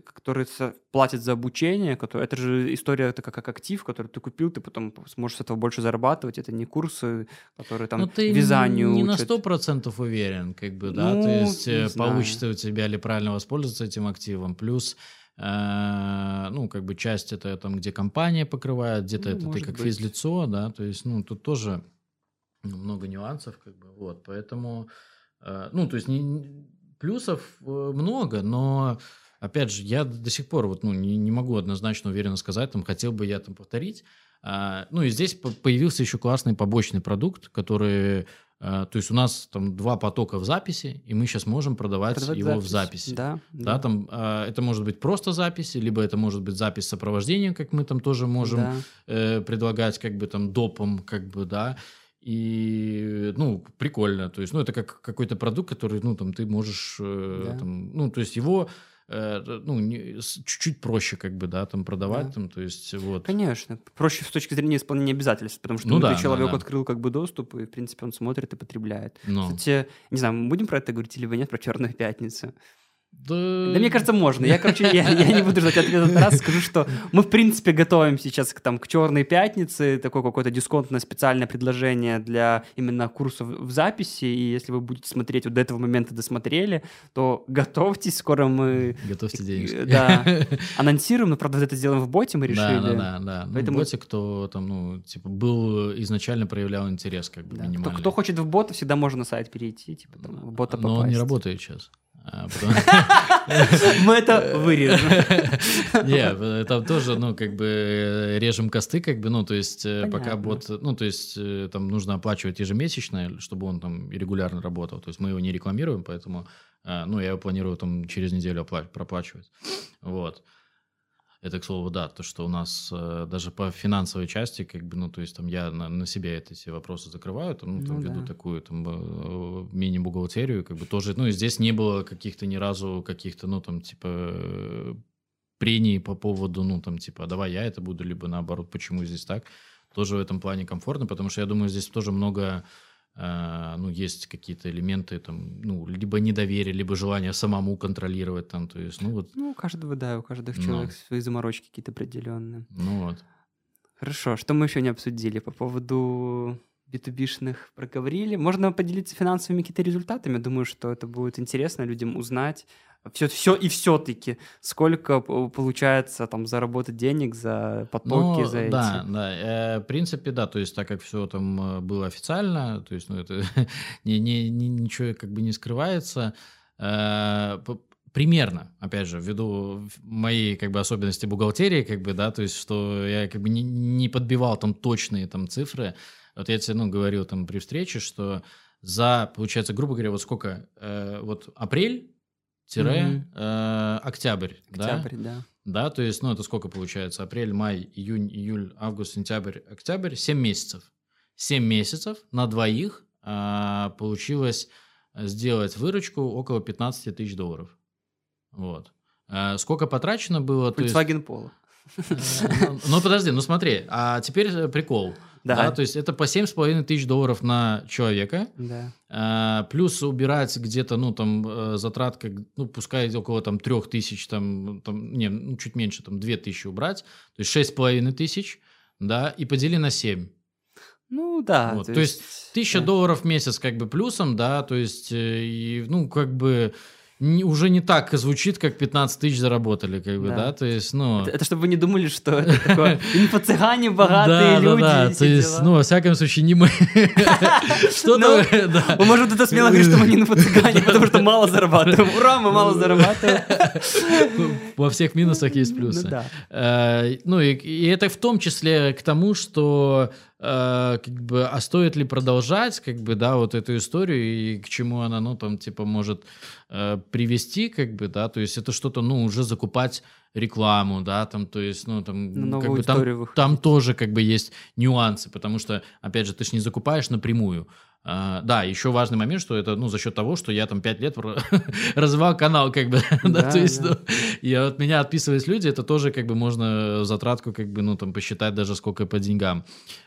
которые платят за обучение, которые, это же история такая, как актив, который ты купил, ты потом сможешь с этого больше зарабатывать. Это не курсы, которые там Но ты вязанию не учат. на сто процентов уверен, как бы, да? Ну, То есть э, получится у тебя ли правильно воспользоваться этим активом. Плюс э, ну, как бы часть это там, где компания покрывает, где-то ну, это ты как быть. физлицо, да, то есть, ну, тут тоже много нюансов, как бы, вот, поэтому ну, то есть не, плюсов э, много, но опять же, я до сих пор вот, ну, не, не могу однозначно уверенно сказать, там, хотел бы я там повторить. А, ну, и здесь появился еще классный побочный продукт, который, а, то есть у нас там два потока в записи, и мы сейчас можем продавать, продавать его запись. в записи. Да, да. да там а, это может быть просто записи, либо это может быть запись с сопровождением, как мы там тоже можем да. э, предлагать, как бы там допом, как бы, да. И, ну, прикольно. То есть, ну, это как какой-то продукт, который, ну, там, ты можешь, э, да. там, ну, то есть его э, ну, не, чуть-чуть проще, как бы, да, там продавать, да. там, то есть, вот. Конечно, проще с точки зрения исполнения обязательств, потому что ну, да, человек да, открыл как бы доступ, и, в принципе, он смотрит и потребляет. Но. Кстати, не знаю, мы будем про это говорить или нет, про Черную пятницу? Да... да мне кажется, можно. Я, короче, я, я не буду ждать ответа на раз, скажу, что мы, в принципе, готовим сейчас к, там, к «Черной пятнице», такое какое-то дисконтное специальное предложение для именно курсов в записи, и если вы будете смотреть вот до этого момента досмотрели, то готовьтесь, скоро мы... Готовьте денежки. Да, анонсируем, но, правда, это сделаем в боте, мы решили. Да, да, да. да. Ну, Поэтому... Ну, боте, кто там, ну, типа, был изначально проявлял интерес, как бы, да. Кто, кто хочет в бота, всегда можно на сайт перейти, типа, там, в бота попасть. Но он не работает сейчас. А, Мы это вырежем. Не, там тоже, ну, как бы режем косты, как бы, ну, то есть э, пока бот, ну, то есть э, там нужно оплачивать ежемесячно, чтобы он там регулярно работал. То есть мы его не рекламируем, поэтому, э, ну, я его планирую там через неделю проплачивать. Вот. Это, к слову, да, то, что у нас э, даже по финансовой части, как бы, ну, то есть там я на, на себе эти все вопросы закрываю, там, ну, там, ну, веду да. такую там э, мини-бухгалтерию, как бы тоже, ну, и здесь не было каких-то ни разу каких-то, ну, там, типа, прений по поводу, ну, там, типа, «А давай я это буду, либо наоборот, почему здесь так. Тоже в этом плане комфортно, потому что я думаю, здесь тоже много ну, есть какие-то элементы, там, ну, либо недоверие, либо желание самому контролировать, там, то есть, ну, вот. Ну, у каждого, да, у каждого ну. человека свои заморочки какие-то определенные. Ну, вот. Хорошо, что мы еще не обсудили по поводу B2B-шных проговорили. Можно поделиться финансовыми какими-то результатами. Думаю, что это будет интересно людям узнать, все, все и все-таки сколько получается там заработать денег за потоки, ну, за эти. Да, да, э, в принципе, да, то есть так как все там э, было официально, то есть, ну, это не, не, ничего как бы не скрывается, э, примерно, опять же, ввиду моей как бы особенности бухгалтерии, как бы, да, то есть, что я как бы не, не подбивал там точные там цифры, вот я тебе, ну, говорил там при встрече, что за, получается, грубо говоря, вот сколько, э, вот апрель тире э, октябрь, октябрь, да? да. Да, то есть, ну, это сколько получается? Апрель, май, июнь, июль, август, сентябрь, октябрь, 7 месяцев. 7 месяцев на двоих э, получилось сделать выручку около 15 тысяч долларов. Вот. Э, сколько потрачено было? Volkswagen Polo. Э, ну, подожди, ну смотри, а теперь э, прикол. Да. да, то есть это по 7,5 тысяч долларов на человека. Да. А, плюс убирать где-то, ну, там, э, затратка, ну, пускай около там 3 тысяч, там, там, не, ну, чуть меньше, там, 2 тысячи убрать. То есть 6,5 тысяч, да, и подели на 7. Ну, да. Вот, то, то есть, 1000 да. долларов в месяц как бы плюсом, да, то есть, и, ну, как бы не, уже не так звучит, как 15 тысяч заработали, как бы, да, да? то есть, ну... Это, это чтобы вы не думали, что это такое инфо-цыгане, богатые люди. Да, да, то есть, ну, во всяком случае, не мы. Что-то, ну, да. Может, это смело говорить, что мы не инфо-цыгане, потому что мало зарабатываем. Ура, мы мало зарабатываем. Во всех минусах есть ну плюсы. Э, ну, и это в том числе к тому, что э, как бы, а стоит ли продолжать, как бы, да, вот эту историю и к чему она, ну, там, типа, может э, привести, как бы, да, то есть это что-то, ну, уже закупать рекламу, да, там, то есть, ну, там, как бы, там, там тоже, как бы, есть нюансы, потому что, опять же, ты же не закупаешь напрямую, Uh, да, еще важный момент, что это, ну, за счет того, что я там пять лет развивал канал, как бы, да, да то есть, да. Ну, и от меня отписывались люди, это тоже, как бы, можно затратку, как бы, ну, там, посчитать даже сколько по деньгам,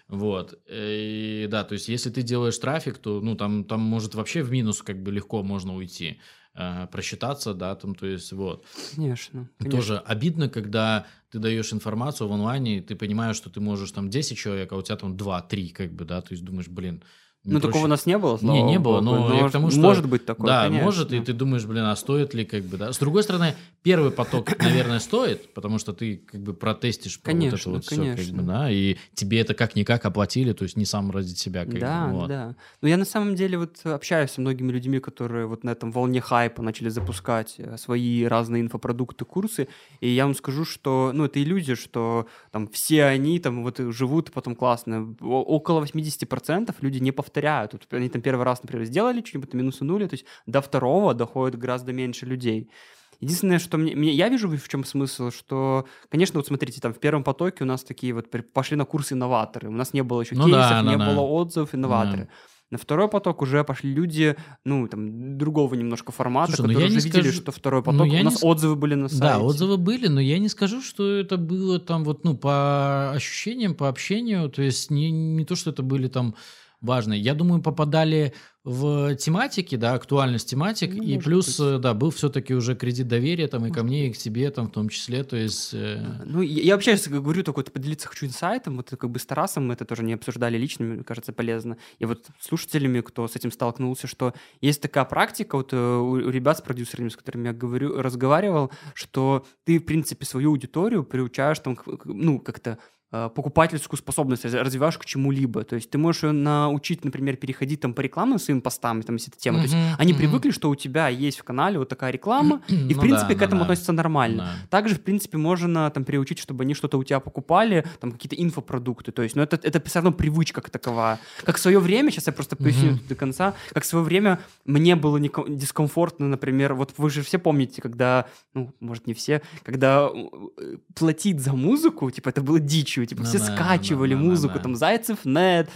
вот, и, да, то есть, если ты делаешь трафик, то, ну, там, там может вообще в минус, как бы, легко можно уйти, uh, просчитаться, да, там, то есть, вот. Конечно, конечно. Тоже обидно, когда ты даешь информацию в онлайне, и ты понимаешь, что ты можешь там 10 человек, а у тебя там 2-3, как бы, да, то есть, думаешь, блин, ну, проще... такого у нас не было, Не, не было, но, но я к тому, что... Может быть такое, Да, конечно. может, и ты думаешь, блин, а стоит ли, как бы, да. С другой стороны, первый поток, наверное, стоит, потому что ты, как бы, протестишь конечно, вот это вот конечно. все, как бы, да, и тебе это как-никак оплатили, то есть не сам ради себя, как да, бы, вот. Да, Но я на самом деле вот общаюсь со многими людьми, которые вот на этом волне хайпа начали запускать э, свои разные инфопродукты, курсы, и я вам скажу, что, ну, это иллюзия, что там все они там вот живут потом классно. Около 80% люди не повторяют. Вот они там первый раз, например, сделали что-нибудь, минусы нули, то есть до второго доходит гораздо меньше людей. Единственное, что мне, мне я вижу в чем смысл, что, конечно, вот смотрите, там в первом потоке у нас такие вот пошли на курсы инноваторы, у нас не было еще ну, кейсов, да, не да, было отзывов инноваторы. Да. На второй поток уже пошли люди, ну, там, другого немножко формата, Слушай, ну которые уже видели, скажу... что второй ну, поток, ну, у нас не... отзывы были на сайте. Да, отзывы были, но я не скажу, что это было там вот, ну, по ощущениям, по общению, то есть не, не то, что это были там важные. Я думаю, попадали в тематики, да, актуальность тематик, ну, и плюс, быть. Э, да, был все-таки уже кредит доверия там и ко мне, и к тебе там в том числе, то есть... Э... Ну, я, я вообще, если говорю, такой поделиться хочу инсайтом, вот как бы с Тарасом мы это тоже не обсуждали лично, мне кажется, полезно. И вот слушателями, кто с этим столкнулся, что есть такая практика, вот э, у, ребят с продюсерами, с которыми я говорю, разговаривал, что ты, в принципе, свою аудиторию приучаешь там, ну, как-то покупательскую способность развиваешь к чему-либо. То есть ты можешь ее научить, например, переходить там по рекламным своим постам, там, если это тема. Mm-hmm, То есть они mm-hmm. привыкли, что у тебя есть в канале вот такая реклама, и, в ну принципе, да, к этому да. относятся нормально. Да. Также, в принципе, можно там приучить, чтобы они что-то у тебя покупали, там какие-то инфопродукты. То есть, ну, это, это все равно привычка как таковая. Как в свое время, сейчас я просто поясню mm-hmm. до конца, как в свое время мне было не, дискомфортно, например, вот вы же все помните, когда, ну, может, не все, когда э, платить за музыку, типа, это было дичью ночью, типа, ну, все да, скачивали да, музыку, там, Зайцев, нет,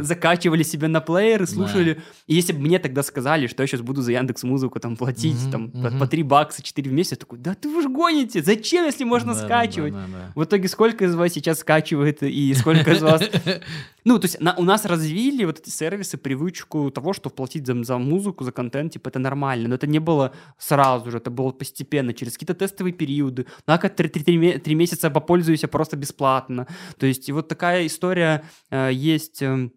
закачивали себе на плеер и слушали. И если бы мне тогда сказали, что я сейчас буду за Яндекс Музыку там платить там. По, по 3 бакса, 4 в месяц, я такой, да ты же гоните, зачем, если можно скачивать? В итоге сколько из вас сейчас скачивает и сколько из вас... Ну, то есть на, у нас развили вот эти сервисы привычку того, что платить за, за музыку, за контент, типа, это нормально. Но это не было сразу же, это было постепенно, через какие-то тестовые периоды. Ну, а как три месяца попользуюсь просто бесплатно. То есть и вот такая история э, есть э,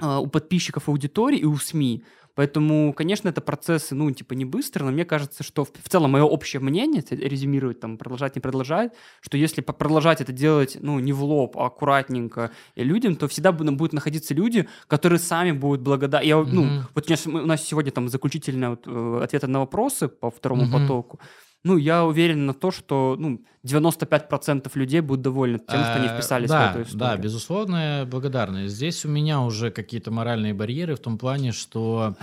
у подписчиков аудитории и у СМИ. Поэтому, конечно, это процессы, ну, типа, не быстро, но мне кажется, что в, в целом мое общее мнение, резюмировать, там, продолжать, не продолжать, что если продолжать это делать, ну, не в лоб, а аккуратненько и людям, то всегда будут находиться люди, которые сами будут благодарны. Я, mm-hmm. ну, вот у нас, у нас сегодня там заключительный вот, э, ответ на вопросы по второму mm-hmm. потоку ну, я уверен на то, что ну, 95% людей будут довольны тем, что они э, вписались да, в эту историю. Да, безусловно, благодарны. Здесь у меня уже какие-то моральные барьеры в том плане, что,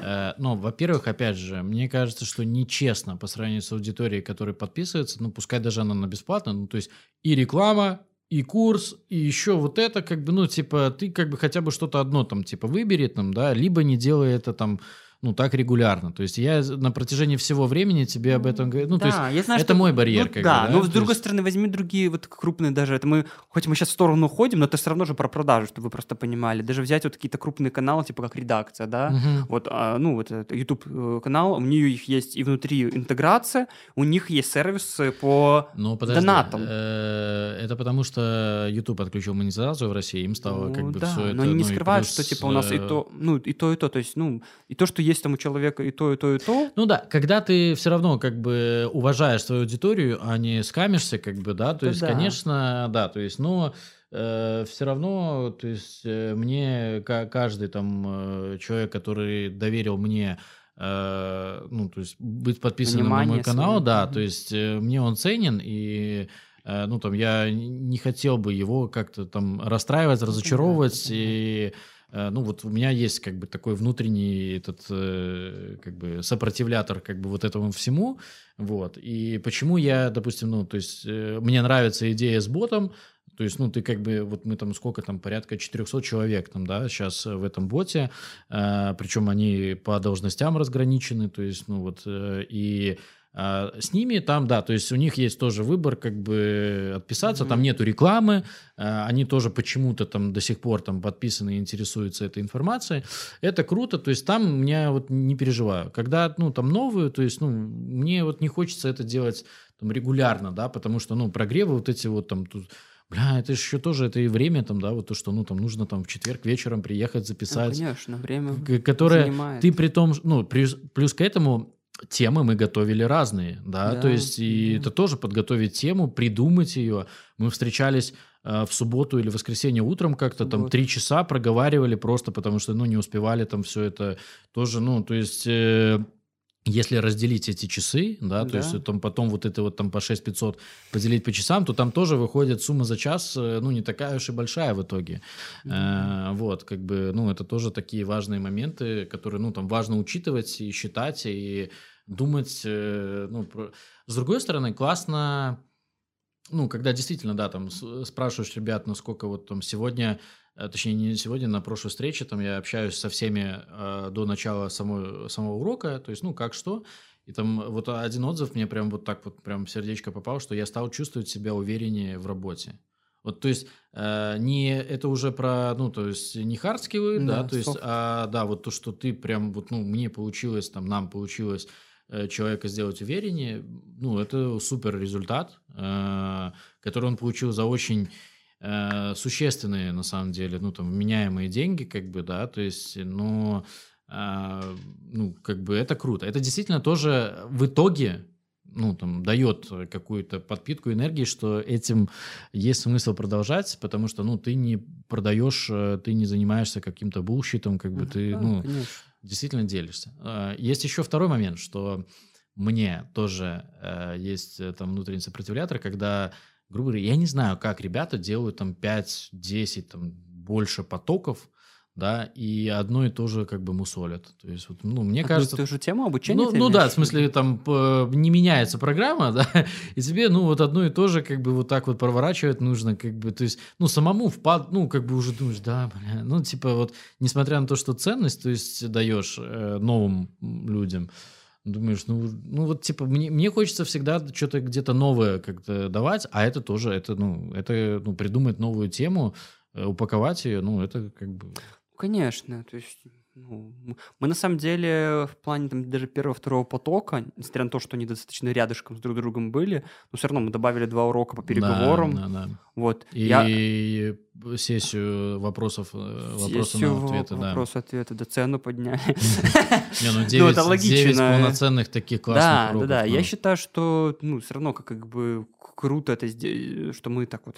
э, ну, во-первых, опять же, мне кажется, что нечестно по сравнению с аудиторией, которая подписывается, ну, пускай даже она на бесплатно, ну, то есть и реклама, и курс, и еще вот это, как бы, ну, типа, ты как бы хотя бы что-то одно там, типа, выбери там, да, либо не делай это там ну, так регулярно. То есть я на протяжении всего времени тебе об этом говорю. Ну, да, то есть я знаю, это что... мой барьер. Ну, как да, бы, да, но с другой есть... стороны, возьми другие вот крупные даже. Это мы, хоть мы сейчас в сторону уходим, но это все равно же про продажу, чтобы вы просто понимали. Даже взять вот какие-то крупные каналы, типа как редакция, да, угу. вот, а, ну, вот YouTube э, канал, у них есть и внутри интеграция, у них есть сервисы по ну, подожди, донатам. Э, это потому что YouTube отключил монетизацию в России, им стало ну, как бы да, все это... но они не ну, скрывают, плюс... что типа у нас и то, ну, и то, и то, то есть, ну, и то, что есть там у человека и то, и то, и то. Ну да, когда ты все равно как бы уважаешь свою аудиторию, а не скамишься, как бы, да, то есть, да. конечно, да, то есть, но э, все равно, то есть, э, мне каждый там э, человек, который доверил мне э, ну, то есть быть подписанным Внимание на мой канал, свое. да, то есть э, мне он ценен, и э, ну, там, я не хотел бы его как-то там расстраивать, разочаровывать, и ну вот у меня есть как бы такой внутренний этот э, как бы сопротивлятор как бы вот этому всему, вот. И почему я, допустим, ну то есть э, мне нравится идея с ботом, то есть, ну, ты как бы, вот мы там сколько там, порядка 400 человек там, да, сейчас в этом боте, э, причем они по должностям разграничены, то есть, ну, вот, э, и а, с ними там, да, то есть у них есть тоже выбор, как бы отписаться, mm-hmm. там нету рекламы, а, они тоже почему-то там до сих пор там подписаны и интересуются этой информацией. Это круто, то есть там меня вот не переживаю. Когда, ну, там новую, то есть, ну, мне вот не хочется это делать там регулярно, да, потому что, ну, прогревы вот эти вот там тут Бля, это еще тоже, это и время там, да, вот то, что, ну, там нужно там в четверг вечером приехать, записать. Ну, конечно, время Которое занимает. ты при том, ну, плюс, плюс к этому темы мы готовили разные, да, да то есть и да. это тоже подготовить тему, придумать ее. Мы встречались э, в субботу или воскресенье утром как-то там три часа проговаривали просто потому что, ну, не успевали там все это тоже, ну, то есть... Э, если разделить эти часы, да, да, то есть там потом вот это вот там по 6 500 поделить по часам, то там тоже выходит сумма за час, э, ну, не такая уж и большая в итоге. Mm-hmm. Э, вот, как бы, ну, это тоже такие важные моменты, которые, ну, там важно учитывать и считать, и думать, э, ну, про... с другой стороны, классно, ну, когда действительно, да, там спрашиваешь ребят, насколько вот там сегодня Э, точнее, не сегодня, на прошлой встрече, там я общаюсь со всеми э, до начала самого, самого урока, то есть, ну, как что, и там вот один отзыв мне прям вот так вот прям сердечко попал, что я стал чувствовать себя увереннее в работе. Вот, то есть, э, не это уже про, ну, то есть, не хардскиллы, да, да то есть, а, да, вот то, что ты прям, вот, ну, мне получилось, там, нам получилось э, человека сделать увереннее, ну, это супер результат, э, который он получил за очень э, существенные, на самом деле, ну, там, меняемые деньги, как бы, да, то есть, но, э, ну, как бы это круто. Это действительно тоже в итоге ну, там, дает какую-то подпитку энергии, что этим есть смысл продолжать, потому что, ну, ты не продаешь, э, ты не занимаешься каким-то булщитом, как бы ты, да, ну, конечно. действительно делишься. Э, есть еще второй момент, что мне тоже э, есть там внутренний сопротивлятор, когда грубо говоря, я не знаю, как ребята делают там 5-10, там больше потоков, да, и одно и то же как бы мусолят. То есть, вот, ну, мне а кажется... Ты же тему обучения Ну, ну да, в смысле, там не меняется программа, да, и тебе, ну, вот одно и то же как бы вот так вот проворачивать нужно, как бы, то есть, ну, самому впад, ну, как бы уже думаешь, да, бля, ну, типа вот, несмотря на то, что ценность, то есть, даешь э, новым людям, Думаешь, ну, ну вот типа мне, мне хочется всегда что-то где-то новое как-то давать, а это тоже, это, ну, это, ну, придумать новую тему, э, упаковать ее, ну, это как бы... Конечно, то есть ну, мы на самом деле в плане там, даже первого-второго потока, несмотря на то, что они достаточно рядышком с друг другом были, но все равно мы добавили два урока по переговорам. Да, да, да. Вот. И я... сессию вопросов, э, вопросы на ответы, да. Вопросы-ответы, да, цену подняли. Не, ну 9, ну, это логично. 9 полноценных таких классных да. Да, да, я считаю, что, ну, все равно как бы круто это, что мы так вот,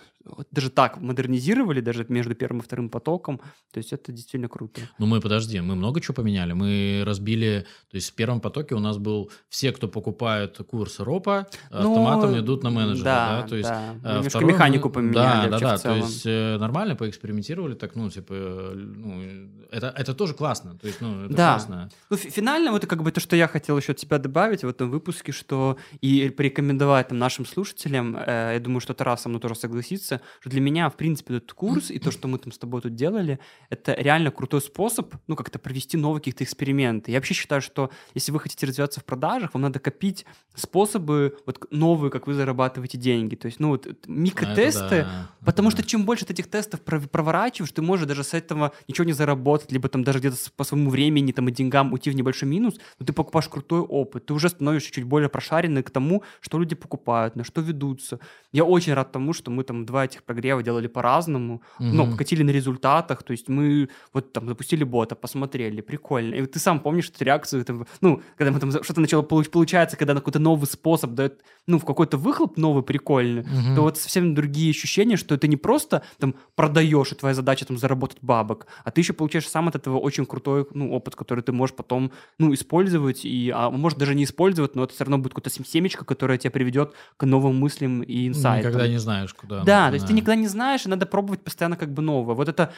даже так модернизировали, даже между первым и вторым потоком. То есть это действительно круто. Ну мы, подожди, мы много чего поменяли. Мы разбили, то есть в первом потоке у нас был все, кто покупают курс РОПа, ну, автоматом идут на менеджера. Да, да? То есть. Э, второй, механику поменяли. Да, да, да. То есть э, нормально поэкспериментировали, так, ну, типа, ну, это, это тоже классно. То есть, ну, это да. классно. Ну, финально, вот как бы то, что я хотел еще от тебя добавить в этом выпуске, что и порекомендовать там нашим слушателям, э, я думаю, что Тарас со мной тоже согласится, что для меня, в принципе, этот курс и то, что мы там с тобой тут делали, это реально крутой способ, ну, как-то провести новые какие-то эксперименты. Я вообще считаю, что если вы хотите развиваться в продажах, вам надо копить способы вот новые, как вы зарабатываете деньги. То есть, ну, вот микротесты, да. Потому что чем больше ты этих тестов проворачиваешь, ты можешь даже с этого ничего не заработать, либо там даже где-то по своему времени там и деньгам уйти в небольшой минус, но ты покупаешь крутой опыт, ты уже становишься чуть более прошаренный к тому, что люди покупают, на что ведутся. Я очень рад тому, что мы там два этих прогрева делали по-разному, угу. но покатили на результатах, то есть мы вот там запустили бота, посмотрели, прикольно. И вот ты сам помнишь эту реакцию, там, ну, когда мы там что-то начало получаться, когда на какой-то новый способ дает, ну, в какой-то выхлоп новый прикольный, угу. то вот совсем другие ощущения, что это не просто там продаешь, и твоя задача там заработать бабок, а ты еще получаешь сам от этого очень крутой, ну, опыт, который ты можешь потом, ну, использовать, и, а может даже не использовать, но это все равно будет какое-то семечко, которое тебя приведет к новым мыслям и инсайтам. Никогда не знаешь, куда. Да, то есть ты никогда не знаешь, и надо пробовать постоянно как бы новое. Вот это,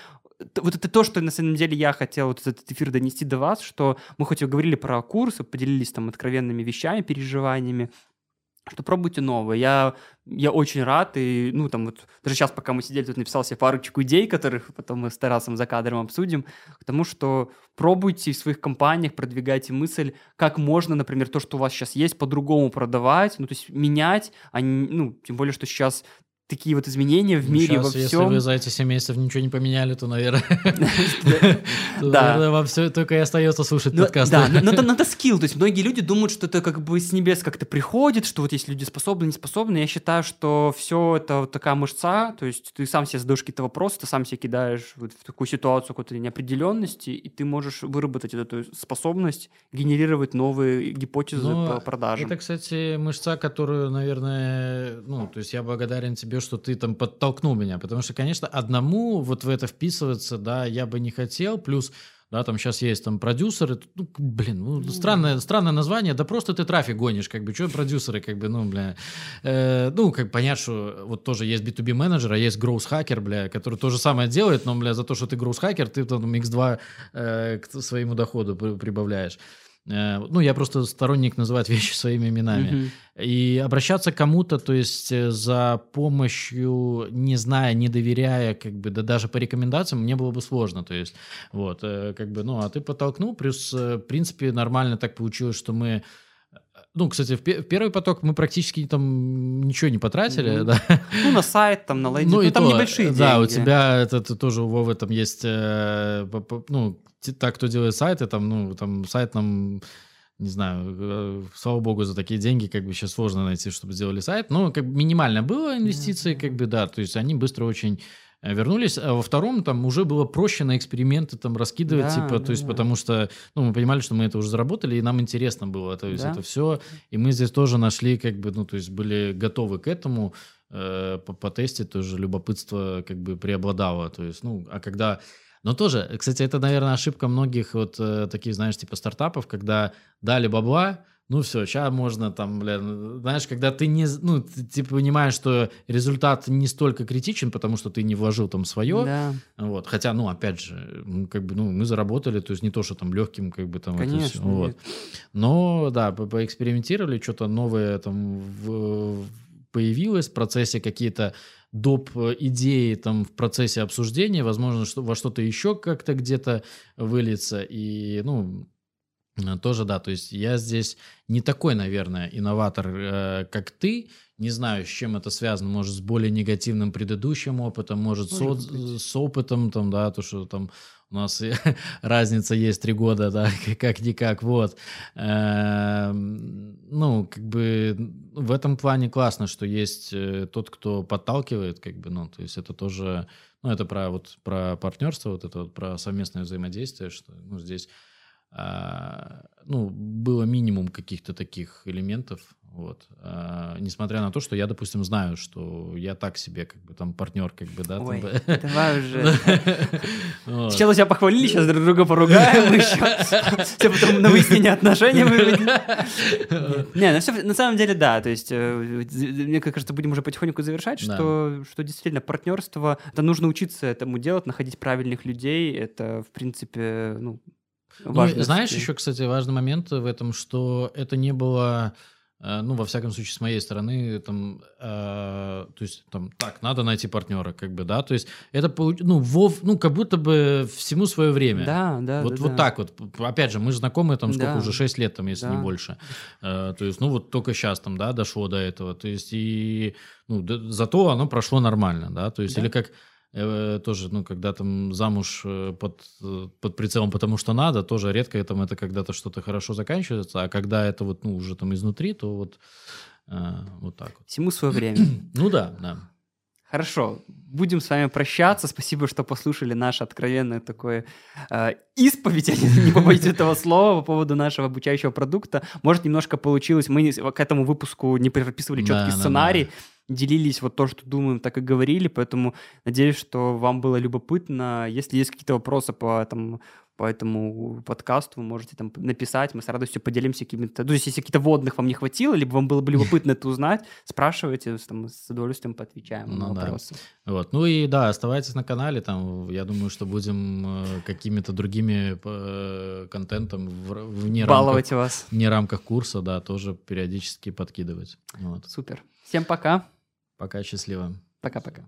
вот это то, что на самом деле я хотел вот этот эфир донести до вас, что мы хоть и говорили про курсы, поделились там откровенными вещами, переживаниями, что пробуйте новое. Я, я очень рад, и, ну, там вот, даже сейчас, пока мы сидели, тут написал себе парочку идей, которых потом мы с Тарасом за кадром обсудим, к тому, что пробуйте в своих компаниях, продвигайте мысль, как можно, например, то, что у вас сейчас есть, по-другому продавать, ну, то есть менять, а не, ну, тем более, что сейчас такие вот изменения в мире Сейчас, во всем. Если вы за эти 7 месяцев ничего не поменяли, то, наверное, вам все только и остается слушать подкасты. Да, но это скилл, то есть многие люди думают, что это как бы с небес как-то приходит, что вот есть люди способны, не способны. Я считаю, что все это вот такая мышца, то есть ты сам себе задаешь какие-то вопросы, ты сам себя кидаешь вот в такую ситуацию какой-то неопределенности, и ты можешь выработать эту способность генерировать новые гипотезы по продажам. Это, кстати, мышца, которую, наверное, ну, то есть я благодарен тебе, что ты там подтолкнул меня, потому что, конечно, одному вот в это вписываться, да, я бы не хотел, плюс да, там сейчас есть там продюсеры, ну, блин, ну, странное, странное название, да просто ты трафик гонишь, как бы, что продюсеры, как бы, ну, бля, э, ну, как понять, что вот тоже есть B2B менеджер, а есть growth hacker, бля, который то же самое делает, но, бля, за то, что ты growth hacker, ты там X2 э, к своему доходу прибавляешь. Э, ну, я просто сторонник называть вещи своими именами. Mm-hmm. И обращаться к кому-то, то есть э, за помощью, не зная, не доверяя, как бы, да даже по рекомендациям, мне было бы сложно. То есть, вот, э, как бы, ну, а ты подтолкнул, плюс, в принципе, нормально так получилось, что мы ну, кстати, в первый поток мы практически там ничего не потратили, mm-hmm. да. Ну, на сайт, там, на лейдинг, ну, ну там то, небольшие да, деньги. Да, у тебя это, это тоже у Вовы там есть, э, ну, так, кто делает сайты, там, ну, там сайт нам, не знаю, э, слава богу, за такие деньги, как бы сейчас сложно найти, чтобы сделали сайт, но как бы минимально было инвестиции, как бы, да, то есть они быстро очень э, вернулись, а во втором там уже было проще на эксперименты там раскидывать, да, типа, да, то есть да. потому что, ну, мы понимали, что мы это уже заработали, и нам интересно было, то есть да. это все, и мы здесь тоже нашли, как бы, ну, то есть были готовы к этому, э, потестить, тоже любопытство как бы преобладало, то есть, ну, а когда но тоже, кстати, это, наверное, ошибка многих вот э, таких, знаешь, типа стартапов, когда дали бабла, ну все, сейчас можно там, блин, знаешь, когда ты не, ну, ты, ты понимаешь, что результат не столько критичен, потому что ты не вложил там свое, да. вот, хотя, ну, опять же, как бы, ну, мы заработали, то есть не то, что там легким, как бы там, Конечно, это все, вот. Но, да, по поэкспериментировали, что-то новое там в, появилось в процессе какие-то доп. идеи там в процессе обсуждения, возможно, что во что-то еще как-то где-то выльется, и, ну, тоже, да, то есть я здесь не такой, наверное, инноватор, э, как ты, не знаю, с чем это связано, может, с более негативным предыдущим опытом, может, может с, с опытом, там, да, то, что там у нас разница есть три года, да, как-никак, вот. Эм, ну, как бы в этом плане классно, что есть э, тот, кто подталкивает, как бы, ну, то есть это тоже, ну, это про вот про партнерство, вот это вот про совместное взаимодействие, что, ну, здесь, ну, было минимум каких-то таких элементов, вот. А, несмотря на то, что я, допустим, знаю, что я так себе, как бы, там, партнер, как бы, да. Ой, там... давай уже. Сначала себя похвалили, сейчас друг друга поругаем еще. Все потом на выяснение отношений Не, на самом деле, да. То есть, э, мне кажется, будем уже потихоньку завершать, что что действительно партнерство, это нужно учиться этому делать, находить правильных людей. Это, в принципе, ну, ну, знаешь, еще, кстати, важный момент в этом, что это не было Э, ну, во всяком случае, с моей стороны, там, э, то есть, там, так, надо найти партнера, как бы, да, то есть, это, ну, вов, ну, как будто бы всему свое время. Да, да, Вот, да, вот да. так вот, опять же, мы знакомы, там, сколько, да. уже 6 лет, там, если да. не больше, э, то есть, ну, вот только сейчас, там, да, дошло до этого, то есть, и, ну, да, зато оно прошло нормально, да, то есть, да. или как э, тоже, ну, когда там замуж э, под, э, под прицелом, потому что надо, тоже редко там это когда-то что-то хорошо заканчивается, а когда это вот, ну, уже там изнутри, то вот, э, вот так вот. Всему свое время. ну да, да. Хорошо, будем с вами прощаться. Спасибо, что послушали наше откровенное такое э, исповедь, не побоюсь этого слова, по поводу нашего обучающего продукта. Может, немножко получилось, мы к этому выпуску не прописывали четкий да, сценарий, да, да. Делились вот то, что думаем, так и говорили, поэтому надеюсь, что вам было любопытно. Если есть какие-то вопросы по этому по этому подкасту вы можете там написать, мы с радостью поделимся какими-то... Ну, если каких-то водных вам не хватило, либо вам было бы любопытно это узнать, спрашивайте, там, с удовольствием поотвечаем ну, на вопросы. Да. Вот. Ну и да, оставайтесь на канале, там, я думаю, что будем э, какими-то другими э, контентом в, вне Баловать рамках, вас. вне рамках курса, да, тоже периодически подкидывать. Вот. Супер. Всем пока. Пока, счастливо. Пока-пока.